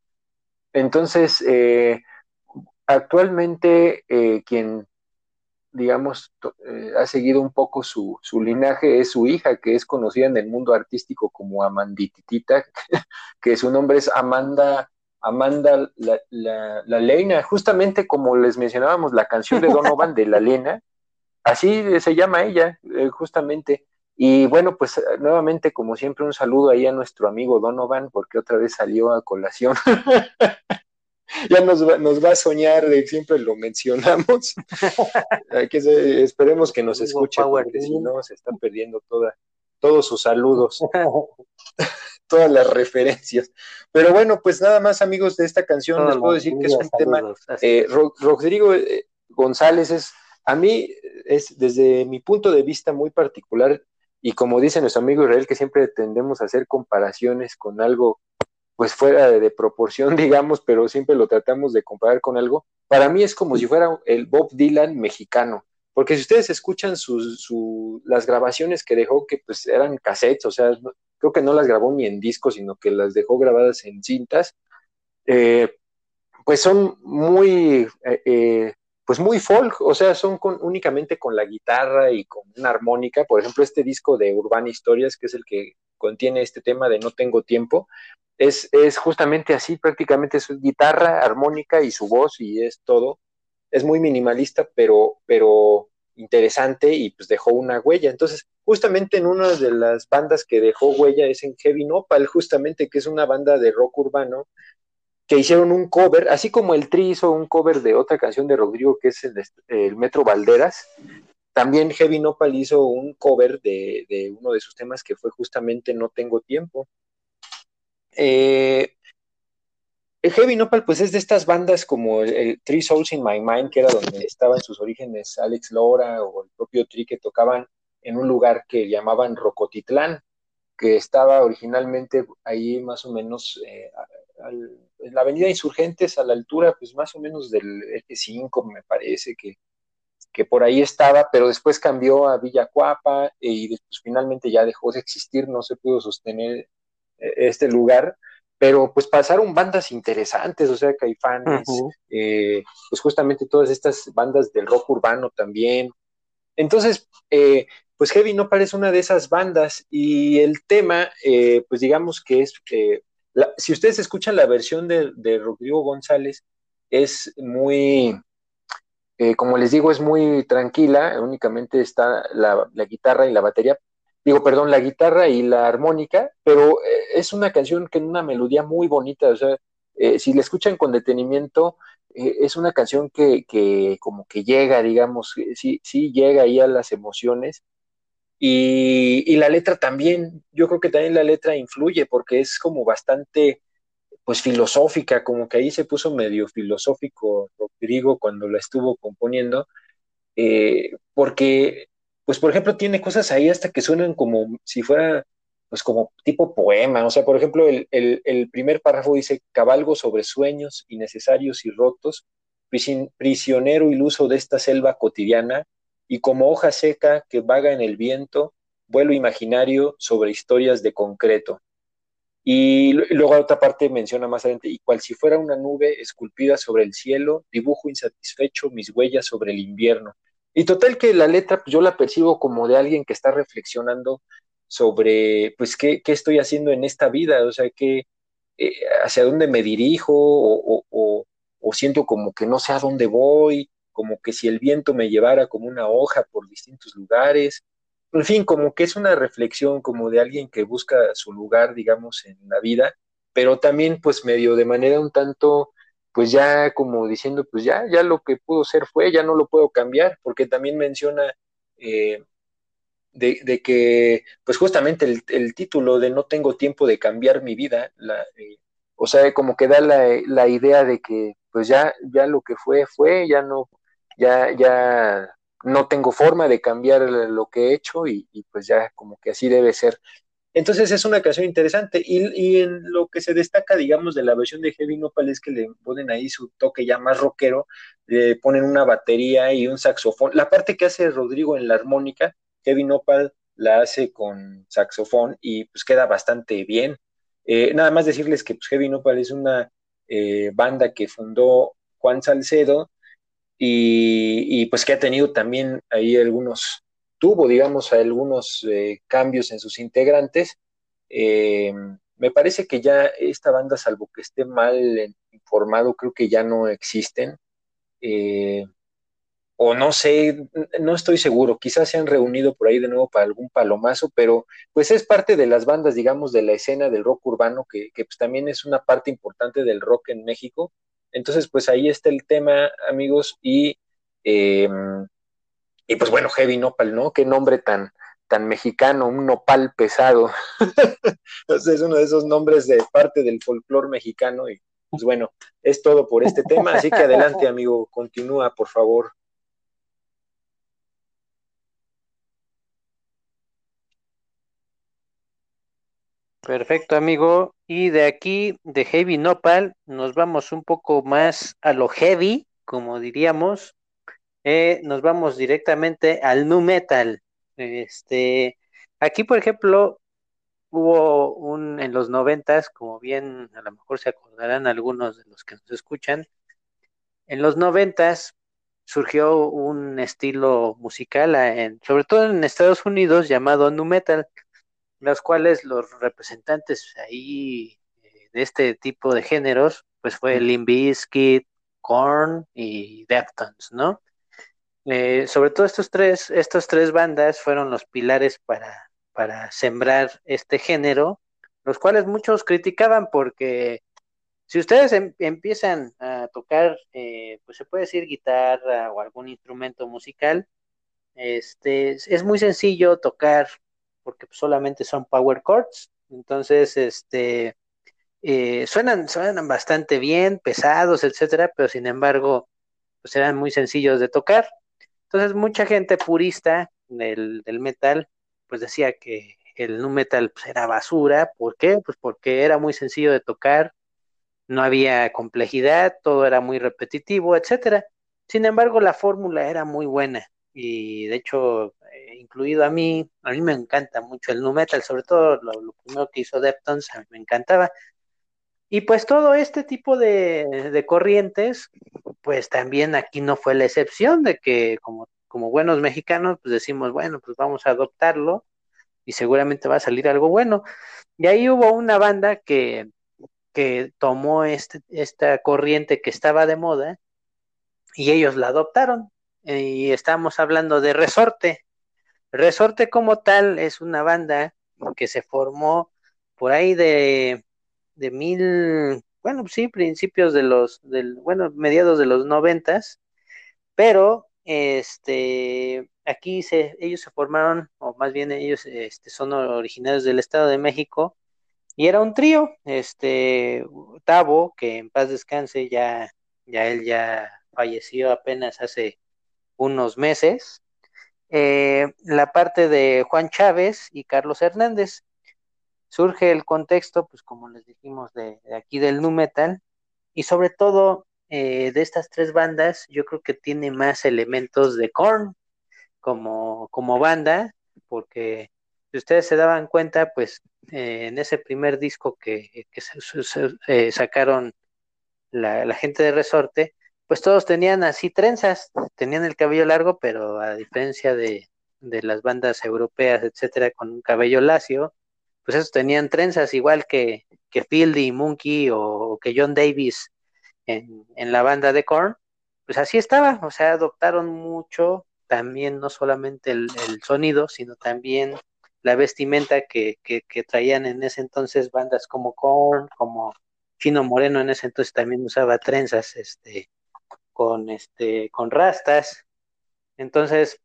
Entonces, eh, actualmente eh, quien, digamos, eh, ha seguido un poco su, su, linaje es su hija, que es conocida en el mundo artístico como Amandititita, que su nombre es Amanda. Amanda la, la, la Leina, justamente como les mencionábamos la canción de Donovan de La Lena, así se llama ella, eh, justamente. Y bueno, pues nuevamente, como siempre, un saludo ahí a nuestro amigo Donovan, porque otra vez salió a colación. ya nos va, nos va, a soñar, de siempre lo mencionamos. que se, esperemos que nos escuche, porque si no se está perdiendo toda, todos sus saludos, todas las referencias. Pero bueno, pues nada más, amigos, de esta canción les puedo decir que es un tema. Eh, Rodrigo eh, González es, a mí, es desde mi punto de vista muy particular, y como dice nuestro amigo Israel, que siempre tendemos a hacer comparaciones con algo pues fuera de, de, proporción, digamos, pero siempre lo tratamos de comparar con algo. Para mí es como si fuera el Bob Dylan mexicano, porque si ustedes escuchan sus, su, las grabaciones que dejó, que pues eran cassettes, o sea, creo que no las grabó ni en disco, sino que las dejó grabadas en cintas, eh, pues son muy, eh, eh, pues muy folk, o sea, son con, únicamente con la guitarra y con una armónica. Por ejemplo, este disco de Urbana Historias, que es el que contiene este tema de No tengo tiempo, es, es justamente así, prácticamente es guitarra, armónica y su voz y es todo. Es muy minimalista, pero, pero interesante y pues dejó una huella. Entonces, justamente en una de las bandas que dejó huella es en Heavy Nopal, justamente que es una banda de rock urbano que hicieron un cover, así como el Tri hizo un cover de otra canción de Rodrigo que es el, Metro Valderas, también Heavy Nopal hizo un cover de, uno de sus temas que fue justamente No Tengo Tiempo. Eh, el Heavy Nopal, pues es de estas bandas como el, el, Three Souls in My Mind, que era donde estaba en sus orígenes Alex Lora o el propio Tri, que tocaban en un lugar que llamaban Rocotitlán, que estaba originalmente ahí más o menos eh, al, en la avenida Insurgentes, a la altura, pues más o menos del eje 5, me parece que, que por ahí estaba, pero después cambió a Villacuapa y después finalmente ya dejó de existir, no se pudo sostener este lugar, pero pues pasaron bandas interesantes, o sea, Caifanes, uh -huh. eh, pues justamente todas estas bandas del rock urbano también. Entonces, eh, pues Heavy no parece una de esas bandas. Y el tema, eh, pues digamos que es, eh, la, si ustedes escuchan la versión de, Rodrigo González, es muy, eh, como les digo, es muy tranquila, únicamente está la, guitarra y la batería, digo, perdón, la guitarra y la armónica, pero eh, es una canción que en una melodía muy bonita, o sea, si la escuchan con detenimiento, es una canción que, que, como que llega, digamos, sí, sí llega ahí a las emociones. Y, la letra también, yo creo que también la letra influye porque es como bastante, pues filosófica, como que ahí se puso medio filosófico Rodrigo cuando la estuvo componiendo, eh, porque, pues por ejemplo, tiene cosas ahí hasta que suenan como si fuera, pues como tipo poema, o sea, por ejemplo, el, el, el primer párrafo dice, cabalgo sobre sueños innecesarios y rotos, prisionero iluso de esta selva cotidiana, y como hoja seca que vaga en el viento, vuelo imaginario sobre historias de concreto. Y luego otra parte menciona más adelante, y cual si fuera una nube esculpida sobre el cielo, dibujo insatisfecho mis huellas sobre el invierno. Y total que la letra pues, yo la percibo como de alguien que está reflexionando sobre, pues, qué, qué estoy haciendo en esta vida, o sea, qué, eh, hacia dónde me dirijo o, o, o, siento como que no sé a dónde voy, como que si el viento me llevara como una hoja por distintos lugares, en fin, como que es una reflexión como de alguien que busca su lugar, digamos, en la vida, pero también pues medio de manera un tanto, pues ya como diciendo, pues ya, ya lo que pudo ser fue, ya no lo puedo cambiar, porque también menciona eh, de, que, pues justamente el, título de No tengo tiempo de cambiar mi vida, la, eh, o sea, como que da la, la idea de que pues ya, ya lo que fue, fue, ya no, ya, ya no tengo forma de cambiar lo que he hecho y, pues ya como que así debe ser. Entonces es una canción interesante y, en lo que se destaca, digamos, de la versión de Heavy Nopal es que le ponen ahí su toque ya más rockero, le ponen una batería y un saxofón. La parte que hace Rodrigo en la armónica, Heavy Nopal la hace con saxofón y pues queda bastante bien. Eh, nada más decirles que pues, Heavy Nopal es una eh, banda que fundó Juan Salcedo y, pues que ha tenido también ahí algunos, tuvo digamos algunos eh, cambios en sus integrantes. Eh, me parece que ya esta banda, salvo que esté mal informado, creo que ya no existen. Eh, o no sé, no estoy seguro, quizás se han reunido por ahí de nuevo para algún palomazo, pero pues es parte de las bandas, digamos, de la escena del rock urbano, que, pues también es una parte importante del rock en México, entonces, pues ahí está el tema, amigos, y, em, y pues bueno, Heavy Nopal, ¿no? Qué nombre tan, tan mexicano, un nopal pesado. Entonces, es uno de esos nombres de parte del folclore mexicano y pues bueno, es todo por este tema, así que adelante, amigo, continúa, por favor. Perfecto, amigo. Y de aquí, de Heavy Nopal, nos vamos un poco más a lo heavy, como diríamos. Eh, nos vamos directamente al nu metal. Este, aquí, por ejemplo, hubo un en los noventas, como bien a lo mejor se acordarán algunos de los que nos escuchan, en los noventas surgió un estilo musical, en, sobre todo en Estados Unidos, llamado nu metal los cuales los representantes ahí eh, de este tipo de géneros, pues fue Limp Bizkit, Korn y Deftones, ¿no? Eh, sobre todo estos tres, estas tres bandas fueron los pilares para, para sembrar este género, los cuales muchos criticaban porque si ustedes em, empiezan a tocar, eh, pues se puede decir guitarra o algún instrumento musical, este, es muy sencillo tocar porque solamente son power chords, entonces este eh, suenan, suenan bastante bien, pesados, etcétera, pero sin embargo, pues eran muy sencillos de tocar. Entonces, mucha gente purista del, metal, pues decía que el nu metal pues, era basura. ¿Por qué? Pues porque era muy sencillo de tocar, no había complejidad, todo era muy repetitivo, etcétera. Sin embargo, la fórmula era muy buena y de hecho incluido a mí, a mí me encanta mucho el nu metal, sobre todo lo, primero que hizo Deftones, a mí me encantaba. Y pues todo este tipo de, corrientes, pues también aquí no fue la excepción de que como, como buenos mexicanos, pues decimos, bueno, pues vamos a adoptarlo y seguramente va a salir algo bueno. Y ahí hubo una banda que, que tomó este, esta corriente que estaba de moda y ellos la adoptaron. Y estamos hablando de Resorte. Resorte como tal es una banda que se formó por ahí de, de mil, bueno, sí, principios de los, del, bueno, mediados de los noventas, pero este, aquí se, ellos se formaron, o más bien ellos este, son originarios del Estado de México, y era un trío, este, Tavo, que en paz descanse, ya, ya él ya falleció apenas hace unos meses, eh, la parte de Juan Chávez y Carlos Hernández. Surge el contexto, pues como les dijimos, de, aquí del nu metal, y sobre todo eh, de estas tres bandas, yo creo que tiene más elementos de Korn como, como banda, porque si ustedes se daban cuenta, pues eh, en ese primer disco que, eh, sacaron la, gente de Resorte, pues todos tenían así trenzas, tenían el cabello largo, pero a diferencia de, las bandas europeas, etcétera, con un cabello lacio, pues esos tenían trenzas igual que, que Fieldy, Monkey o, que John Davis en, en la banda de Korn, pues así estaba, o sea, adoptaron mucho también no solamente el, sonido, sino también la vestimenta que, que, traían en ese entonces bandas como Korn, como Chino Moreno en ese entonces también usaba trenzas, este, con este, con rastas. Entonces,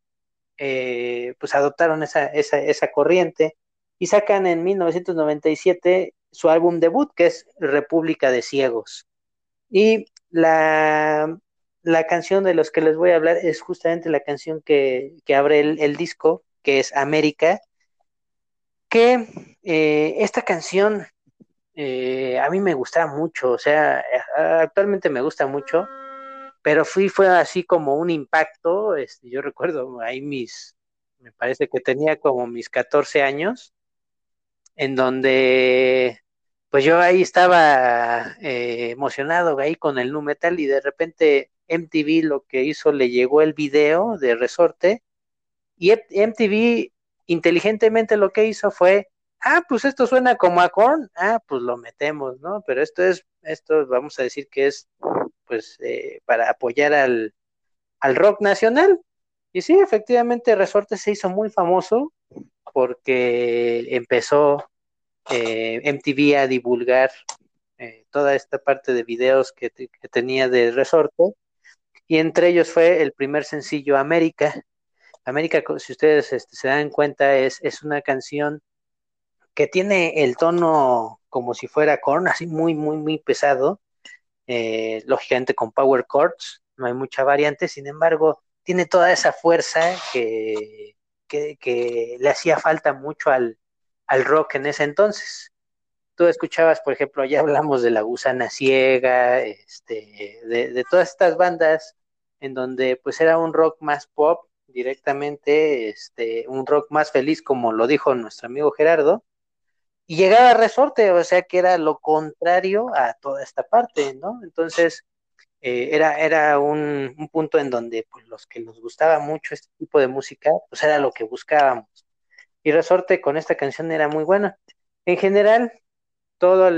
eh, pues adoptaron esa, esa, esa corriente y sacan en 1997 su álbum debut, que es República de Ciegos. Y la, la canción de los que les voy a hablar es justamente la canción que, abre el, disco, que es América, que eh, esta canción eh, a mí me gusta mucho, o sea, actualmente me gusta mucho, pero fui, fue así como un impacto, este, yo recuerdo ahí mis, me parece que tenía como mis 14 años, en donde pues yo ahí estaba eh, emocionado ahí con el nu metal y de repente MTV lo que hizo, le llegó el video de resorte y MTV inteligentemente lo que hizo fue, ah, pues esto suena como a Korn, ah, pues lo metemos, ¿no? Pero esto es, esto vamos a decir que es, pues, eh, para apoyar al, al rock nacional. Y sí, efectivamente, Resorte se hizo muy famoso porque empezó eh, MTV a divulgar eh, toda esta parte de videos que, tenía de Resorte y entre ellos fue el primer sencillo América. América, si ustedes este, se dan cuenta, es, es una canción que tiene el tono como si fuera corn, así muy, muy, muy pesado, eh, lógicamente con power chords, no hay mucha variante, sin embargo, tiene toda esa fuerza que, que, le hacía falta mucho al, al rock en ese entonces. Tú escuchabas, por ejemplo, ya hablamos de La Gusana Ciega, este, de, todas estas bandas en donde pues era un rock más pop directamente, este, un rock más feliz, como lo dijo nuestro amigo Gerardo, y llegaba a Resorte, o sea que era lo contrario a toda esta parte, ¿no? Entonces, eh, era, era un, un, punto en donde pues, los que nos gustaba mucho este tipo de música, pues era lo que buscábamos. Y Resorte con esta canción era muy buena. En general, todas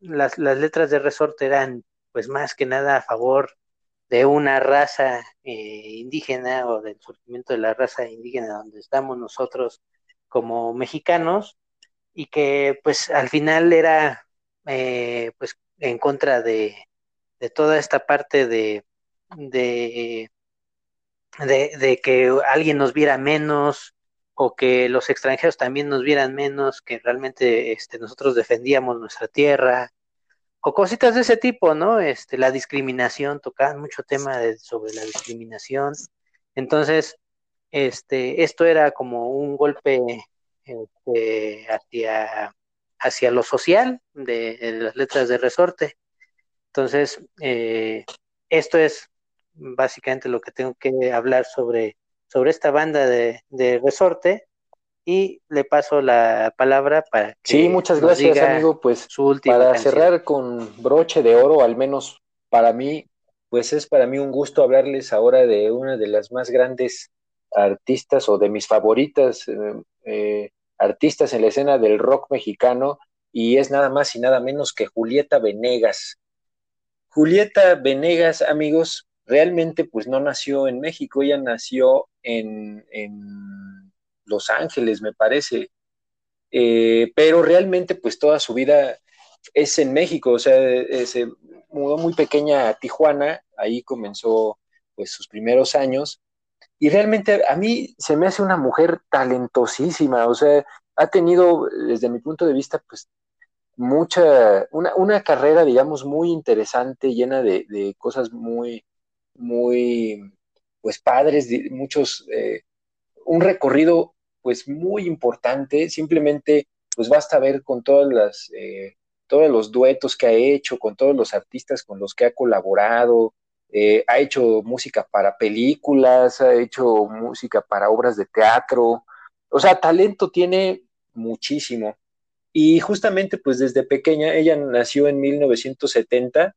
las, letras de resorte eran pues más que nada a favor de una raza eh, indígena o del surgimiento de la raza indígena donde estamos nosotros como mexicanos y que pues al final era eh, pues en contra de, de, toda esta parte de, de, de que alguien nos viera menos, o que los extranjeros también nos vieran menos, que realmente este, nosotros defendíamos nuestra tierra, o cositas de ese tipo, ¿no? Este, la discriminación, tocaban mucho tema sobre la discriminación. Entonces, este, esto era como un golpe este, hacia, hacia lo social de, las letras de resorte. Entonces, eh, esto es básicamente lo que tengo que hablar sobre sobre esta banda de, resorte y le paso la palabra para que sí muchas gracias amigo pues su para cerrar con broche de oro al menos para mí pues es para mí un gusto hablarles ahora de una de las más grandes artistas o de mis favoritas eh, eh, artistas en la escena del rock mexicano y es nada más y nada menos que Julieta Venegas. Julieta Venegas, amigos, realmente pues no nació en México, ella nació en, Los Ángeles, me parece, eh, pero realmente pues toda su vida es en México, o sea, eh, se mudó muy pequeña a Tijuana, ahí comenzó pues sus primeros años, y realmente a mí se me hace una mujer talentosísima, o sea, ha tenido desde mi punto de vista pues mucha, una, carrera digamos muy interesante, llena de cosas muy, muy, pues padres, muchos, eh, un recorrido pues muy importante, simplemente pues basta ver con todas las, eh, todos los duetos que ha hecho, con todos los artistas con los que ha colaborado, eh, ha hecho música para películas, ha hecho música para obras de teatro, o sea, talento tiene muchísimo. Y justamente pues desde pequeña, ella nació en 1970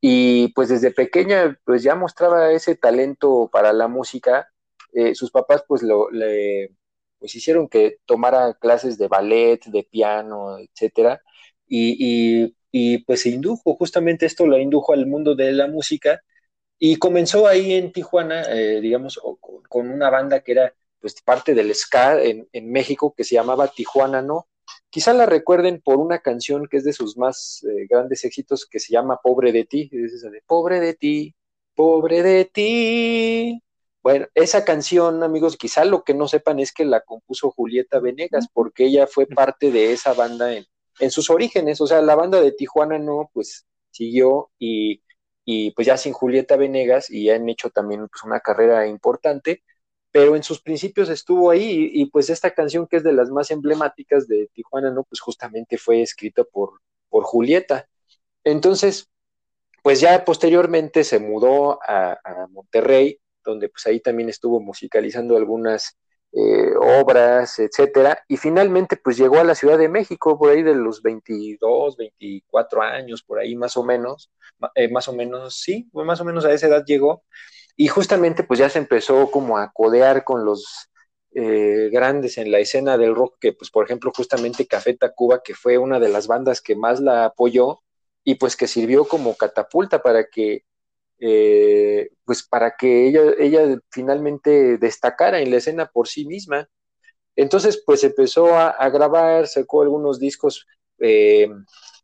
y pues desde pequeña pues ya mostraba ese talento para la música. Eh, sus papás pues lo, le pues hicieron que tomara clases de ballet, de piano, etcétera. Y, y, pues se indujo, justamente esto lo indujo al mundo de la música y comenzó ahí en Tijuana, eh, digamos, con, una banda que era pues parte del ska en, en México que se llamaba Tijuana No Quizá la recuerden por una canción que es de sus más eh, grandes éxitos que se llama Pobre de ti. Es esa de Pobre de ti, pobre de ti. Bueno, esa canción, amigos, quizá lo que no sepan es que la compuso Julieta Venegas, porque ella fue parte de esa banda en, en sus orígenes. O sea, la banda de Tijuana no, pues siguió y, y pues ya sin Julieta Venegas y han hecho también pues, una carrera importante pero en sus principios estuvo ahí y, pues esta canción que es de las más emblemáticas de Tijuana, ¿no? Pues justamente fue escrita por, por Julieta. Entonces, pues ya posteriormente se mudó a, Monterrey, donde pues ahí también estuvo musicalizando algunas eh, obras, etcétera, y finalmente pues llegó a la Ciudad de México por ahí de los 22, 24 años, por ahí más o menos, eh, más o menos, sí, más o menos a esa edad llegó, y justamente pues ya se empezó como a codear con los eh, grandes en la escena del rock, que pues por ejemplo justamente Café Tacuba, que fue una de las bandas que más la apoyó y pues que sirvió como catapulta para que eh, pues para que ella, ella finalmente destacara en la escena por sí misma. Entonces pues empezó a, grabar, sacó algunos discos eh,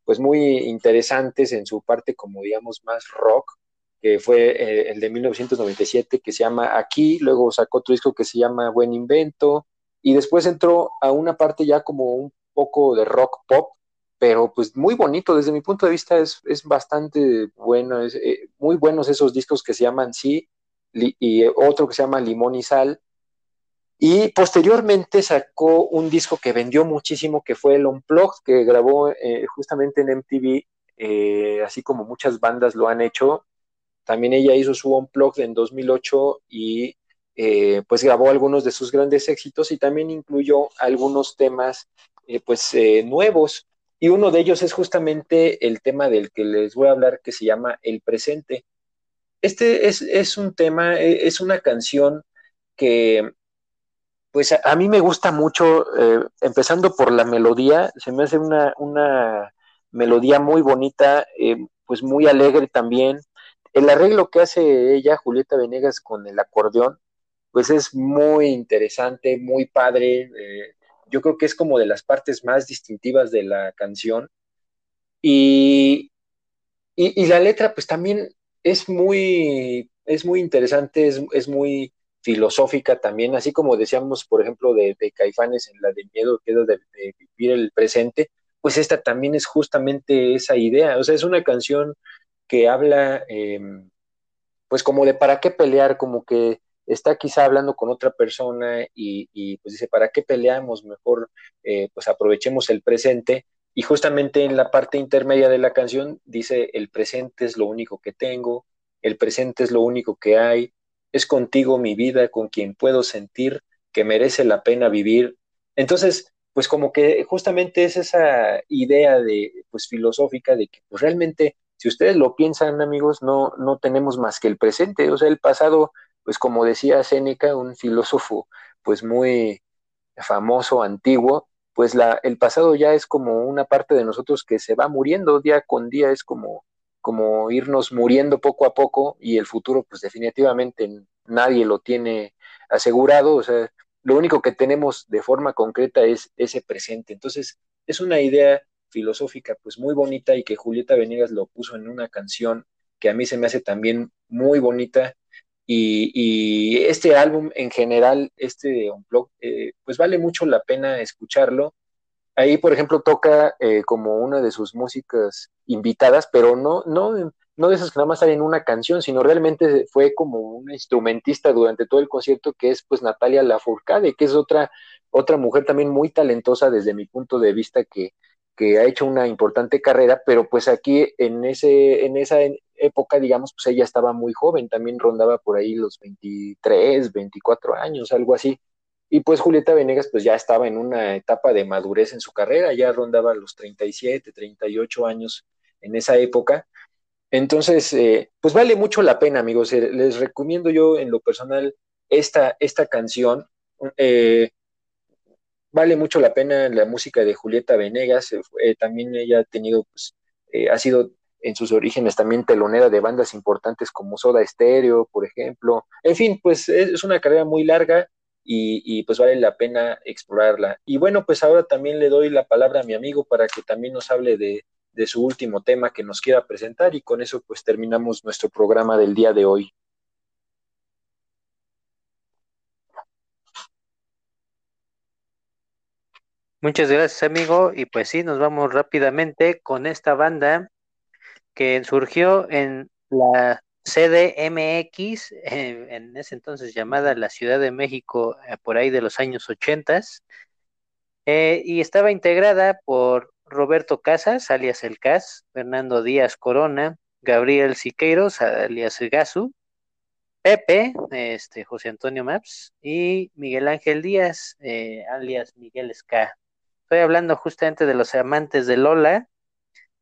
pues muy interesantes en su parte como digamos más rock, que fue eh, el de 1997, que se llama Aquí, luego sacó otro disco que se llama Buen Invento, y después entró a una parte ya como un poco de rock pop, pero pues muy bonito, desde mi punto de vista es, es bastante bueno, es, eh, muy buenos esos discos que se llaman Sí, y otro que se llama Limón y Sal, y posteriormente sacó un disco que vendió muchísimo, que fue el Unplugged, que grabó eh, justamente en MTV, así como muchas bandas lo han hecho, también ella hizo su Unplugged en 2008 y eh, pues grabó algunos de sus grandes éxitos y también incluyó algunos temas eh, pues eh, nuevos. Y uno de ellos es justamente el tema del que les voy a hablar que se llama El Presente. Este es, un tema, es una canción que pues a, mí me gusta mucho, empezando por la melodía, se me hace una, una melodía muy bonita, pues muy alegre también, el arreglo que hace ella, Julieta Venegas, con el acordeón, pues es muy interesante, muy padre. Eh, yo creo que es como de las partes más distintivas de la canción. Y, y, la letra, pues también es muy, es muy interesante, es, muy filosófica también, así como decíamos, por ejemplo, de, Caifanes en la de miedo, que es de, de vivir el presente, pues esta también es justamente esa idea. O sea, es una canción que habla, em, pues como de para qué pelear, como que está quizá hablando con otra persona y, pues dice, ¿para qué peleamos? Mejor eh, pues aprovechemos el presente. Y justamente en la parte intermedia de la canción dice, el presente es lo único que tengo, el presente es lo único que hay, es contigo mi vida, con quien puedo sentir que merece la pena vivir. Entonces, pues como que justamente es esa idea de, pues filosófica de que pues realmente si ustedes lo piensan, amigos, no, no tenemos más que el presente. O sea, el pasado, pues como decía Séneca, un filósofo pues muy famoso, antiguo, pues la, el pasado ya es como una parte de nosotros que se va muriendo día con día, es como, como irnos muriendo poco a poco y el futuro pues definitivamente nadie lo tiene asegurado, o sea, lo único que tenemos de forma concreta es ese presente. Entonces, es una idea filosófica pues muy bonita y que Julieta Venegas lo puso en una canción que a mí se me hace también muy bonita y, este álbum en general, este Unplugged, eh, pues vale mucho la pena escucharlo. Ahí, por ejemplo, toca eh, como una de sus músicas invitadas, pero no, no, no de esas que nada más salen en una canción, sino realmente fue como una instrumentista durante todo el concierto, que es pues Natalia Lafourcade, que es otra, otra mujer también muy talentosa desde mi punto de vista que, que ha hecho una importante carrera, pero pues aquí en, ese, en esa época, digamos, pues ella estaba muy joven, también rondaba por ahí los 23, 24 años, algo así. Y pues Julieta Venegas pues ya estaba en una etapa de madurez en su carrera, ya rondaba los 37, 38 años en esa época. Entonces, eh, pues vale mucho la pena, amigos. Eh, les recomiendo yo en lo personal esta, esta canción. Eh, vale mucho la pena la música de Julieta Venegas. también ella ha tenido, pues, ha sido en sus orígenes también telonera de bandas importantes como Soda Stereo, por ejemplo. En fin, pues es una carrera muy larga y, pues vale la pena explorarla. Y bueno, pues ahora también le doy la palabra a mi amigo para que también nos hable de, de su último tema que nos quiera presentar y con eso pues terminamos nuestro programa del día de hoy. Muchas gracias amigo y pues sí, nos vamos rápidamente con esta banda que surgió en la CDMX, eh, en ese entonces llamada la Ciudad de México, eh, por ahí de los años 80, eh, y estaba integrada por Roberto Casas, alias El Cas, Fernando Díaz Corona, Gabriel Siqueiros, alias Gasu, Pepe, este, José Antonio Maps, y Miguel Ángel Díaz, alias Miguel Ska. Estoy hablando justamente de los amantes de Lola,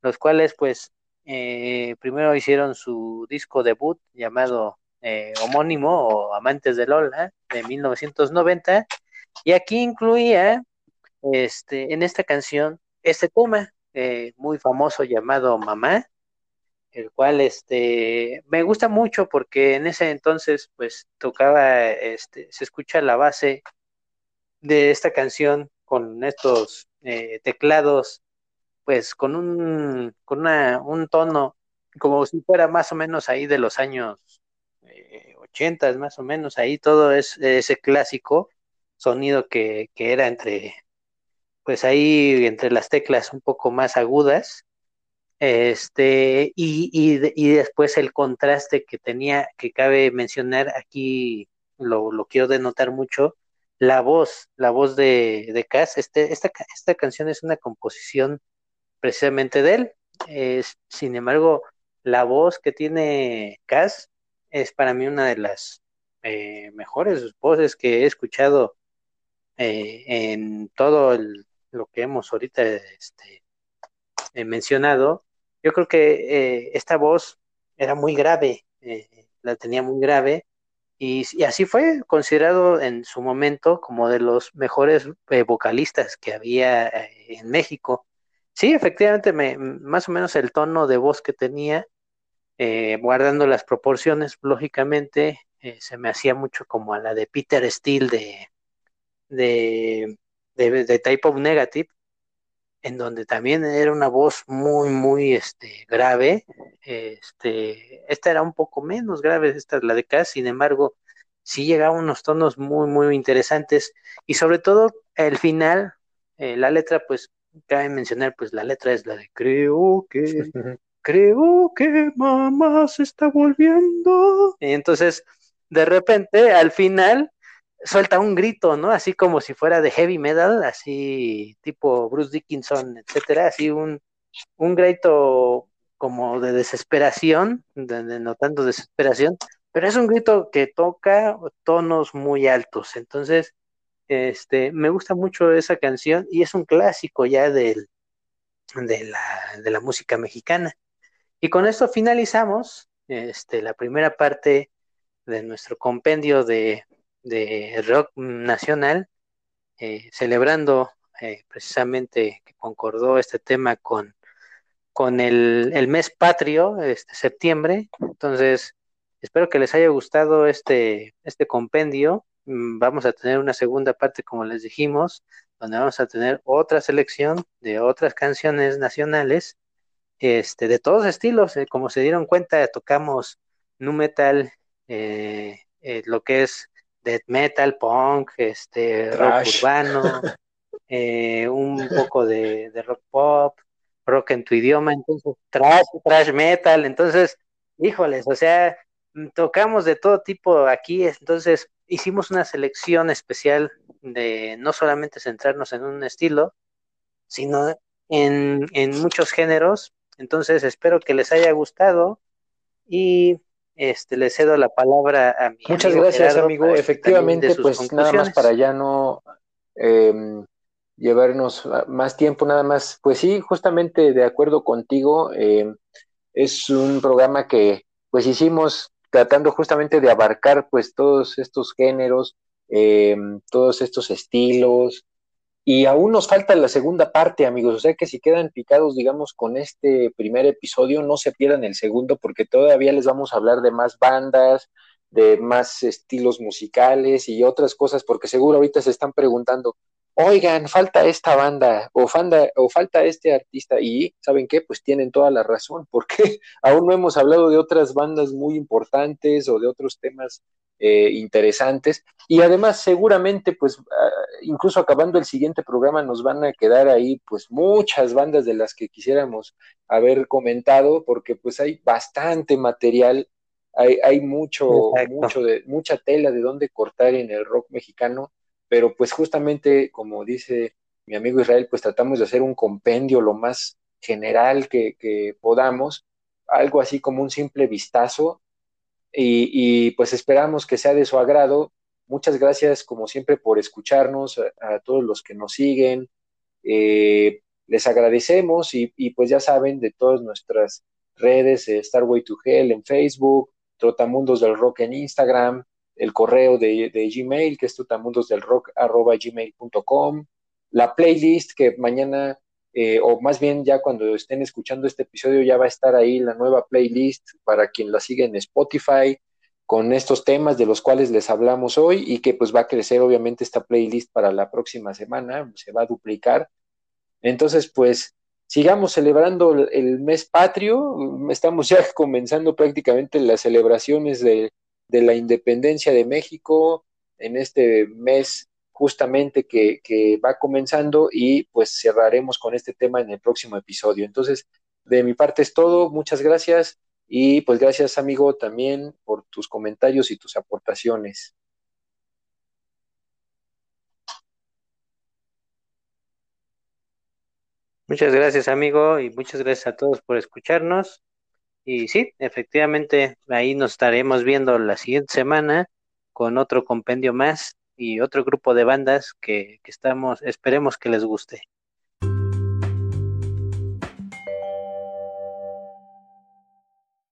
los cuales pues eh, primero hicieron su disco debut llamado eh, homónimo o Amantes de Lola de 1990 y aquí incluía este, en esta canción este tema eh, muy famoso llamado Mamá, el cual este, me gusta mucho porque en ese entonces pues tocaba, este, se escucha la base de esta canción con estos teclados pues con un, con una, un tono como si fuera más o menos ahí de los años eh, 80, más o menos, ahí todo es ese clásico sonido que, que era entre, pues ahí entre las teclas un poco más agudas, este, y, y, y, después el contraste que tenía, que cabe mencionar aquí, lo, lo quiero denotar mucho, la voz, la voz de, de Cass, este, esta, esta canción es una composición precisamente de él. Sin embargo, la voz que tiene Cass es para mí una de las eh, mejores voces que he escuchado eh, en todo lo que hemos ahorita este, eh, mencionado. Yo creo que esta voz era muy grave, la tenía muy grave, y, así fue considerado en su momento como de los mejores vocalistas que había en México. Sí, efectivamente, me, más o menos el tono de voz que tenía, eh, guardando las proporciones, lógicamente, eh, se me hacía mucho como a la de Peter Steele de, de, de, Type of Negative, en donde también era una voz muy, muy este, grave. Este, esta era un poco menos grave, esta es la de Cass, sin embargo, sí llegaba a unos tonos muy, muy interesantes y sobre todo el final, eh, la letra pues cabe mencionar, pues la letra es la de creo que, creo que mamá se está volviendo. Y entonces, de repente, al final, suelta un grito, ¿no? Así como si fuera de heavy metal, así tipo Bruce Dickinson, etcétera, así un, un grito como de desesperación, de, notando desesperación, pero es un grito que toca tonos muy altos. Entonces, este, me gusta mucho esa canción y es un clásico ya del, de, la, de la música mexicana. Y con esto finalizamos este, la primera parte de nuestro compendio de, de rock nacional, eh, celebrando eh, precisamente que concordó este tema con, con el, el, mes patrio, este septiembre. Entonces, espero que les haya gustado este, este compendio Mm, vamos a tener una segunda parte, como les dijimos, donde vamos a tener otra selección de otras canciones nacionales, este, de todos estilos, eh, como se dieron cuenta, tocamos nu metal, lo que es death metal, punk, este, rock urbano, un poco de, de, rock pop, rock en tu idioma, entonces trash, trash metal, entonces, híjoles, o sea, mm, tocamos de todo tipo aquí, entonces hicimos una selección especial de no solamente centrarnos en un estilo, sino en, muchos géneros. Entonces espero que les haya gustado y este, le cedo la palabra a mi Muchas amigo gracias, Gerardo amigo. Efectivamente, pues nada más para ya no em, llevarnos más tiempo, nada más. Pues sí, justamente de acuerdo contigo, em, es un programa que pues hicimos tratando justamente de abarcar pues todos estos géneros, em, todos estos estilos, y aún nos falta la segunda parte, amigos. O sea que si quedan picados, digamos, con este primer episodio, no se pierdan el segundo, porque todavía les vamos a hablar de más bandas, de más estilos musicales y otras cosas, porque seguro ahorita se están preguntando, oigan, falta esta banda, o, fanda, o falta este artista, y ¿saben qué? Pues tienen toda la razón, porque aún no hemos hablado de otras bandas muy importantes o de otros temas eh, interesantes. Y además, seguramente, pues, ah, incluso acabando el siguiente programa, nos van a quedar ahí, pues, muchas bandas de las que quisiéramos haber comentado, porque pues hay bastante material, hay, hay mucho, Exacto. mucho de, mucha tela de dónde cortar en el rock mexicano, pero pues justamente, como dice mi amigo Israel, pues tratamos de hacer un compendio lo más general que, podamos, algo así como un simple vistazo y, pues esperamos que sea de su agrado. Muchas gracias, como siempre, por escucharnos, a, todos los que nos siguen. Eh, les agradecemos y, y, pues ya saben de todas nuestras redes, eh, Starway to Hell en Facebook, Trotamundos del Rock en Instagram, el correo de, Gmail, que es trotamundosdelrock.gmail.com, la playlist que mañana eh, o más bien ya cuando estén escuchando este episodio ya va a estar ahí la nueva playlist para quien la sigue en Spotify con estos temas de los cuales les hablamos hoy y que pues va a crecer obviamente esta playlist para la próxima semana, se va a duplicar. Entonces pues sigamos celebrando el mes patrio, estamos ya comenzando prácticamente las celebraciones de, de la independencia de México en este mes justamente que, que, va comenzando y pues cerraremos con este tema en el próximo episodio. Entonces, de mi parte es todo, muchas gracias y pues gracias amigo también por tus comentarios y tus aportaciones. Muchas gracias amigo y muchas gracias a todos por escucharnos. Y sí, efectivamente, ahí nos estaremos viendo la siguiente semana con otro compendio más y otro grupo de bandas que, que estamos, esperemos que les guste.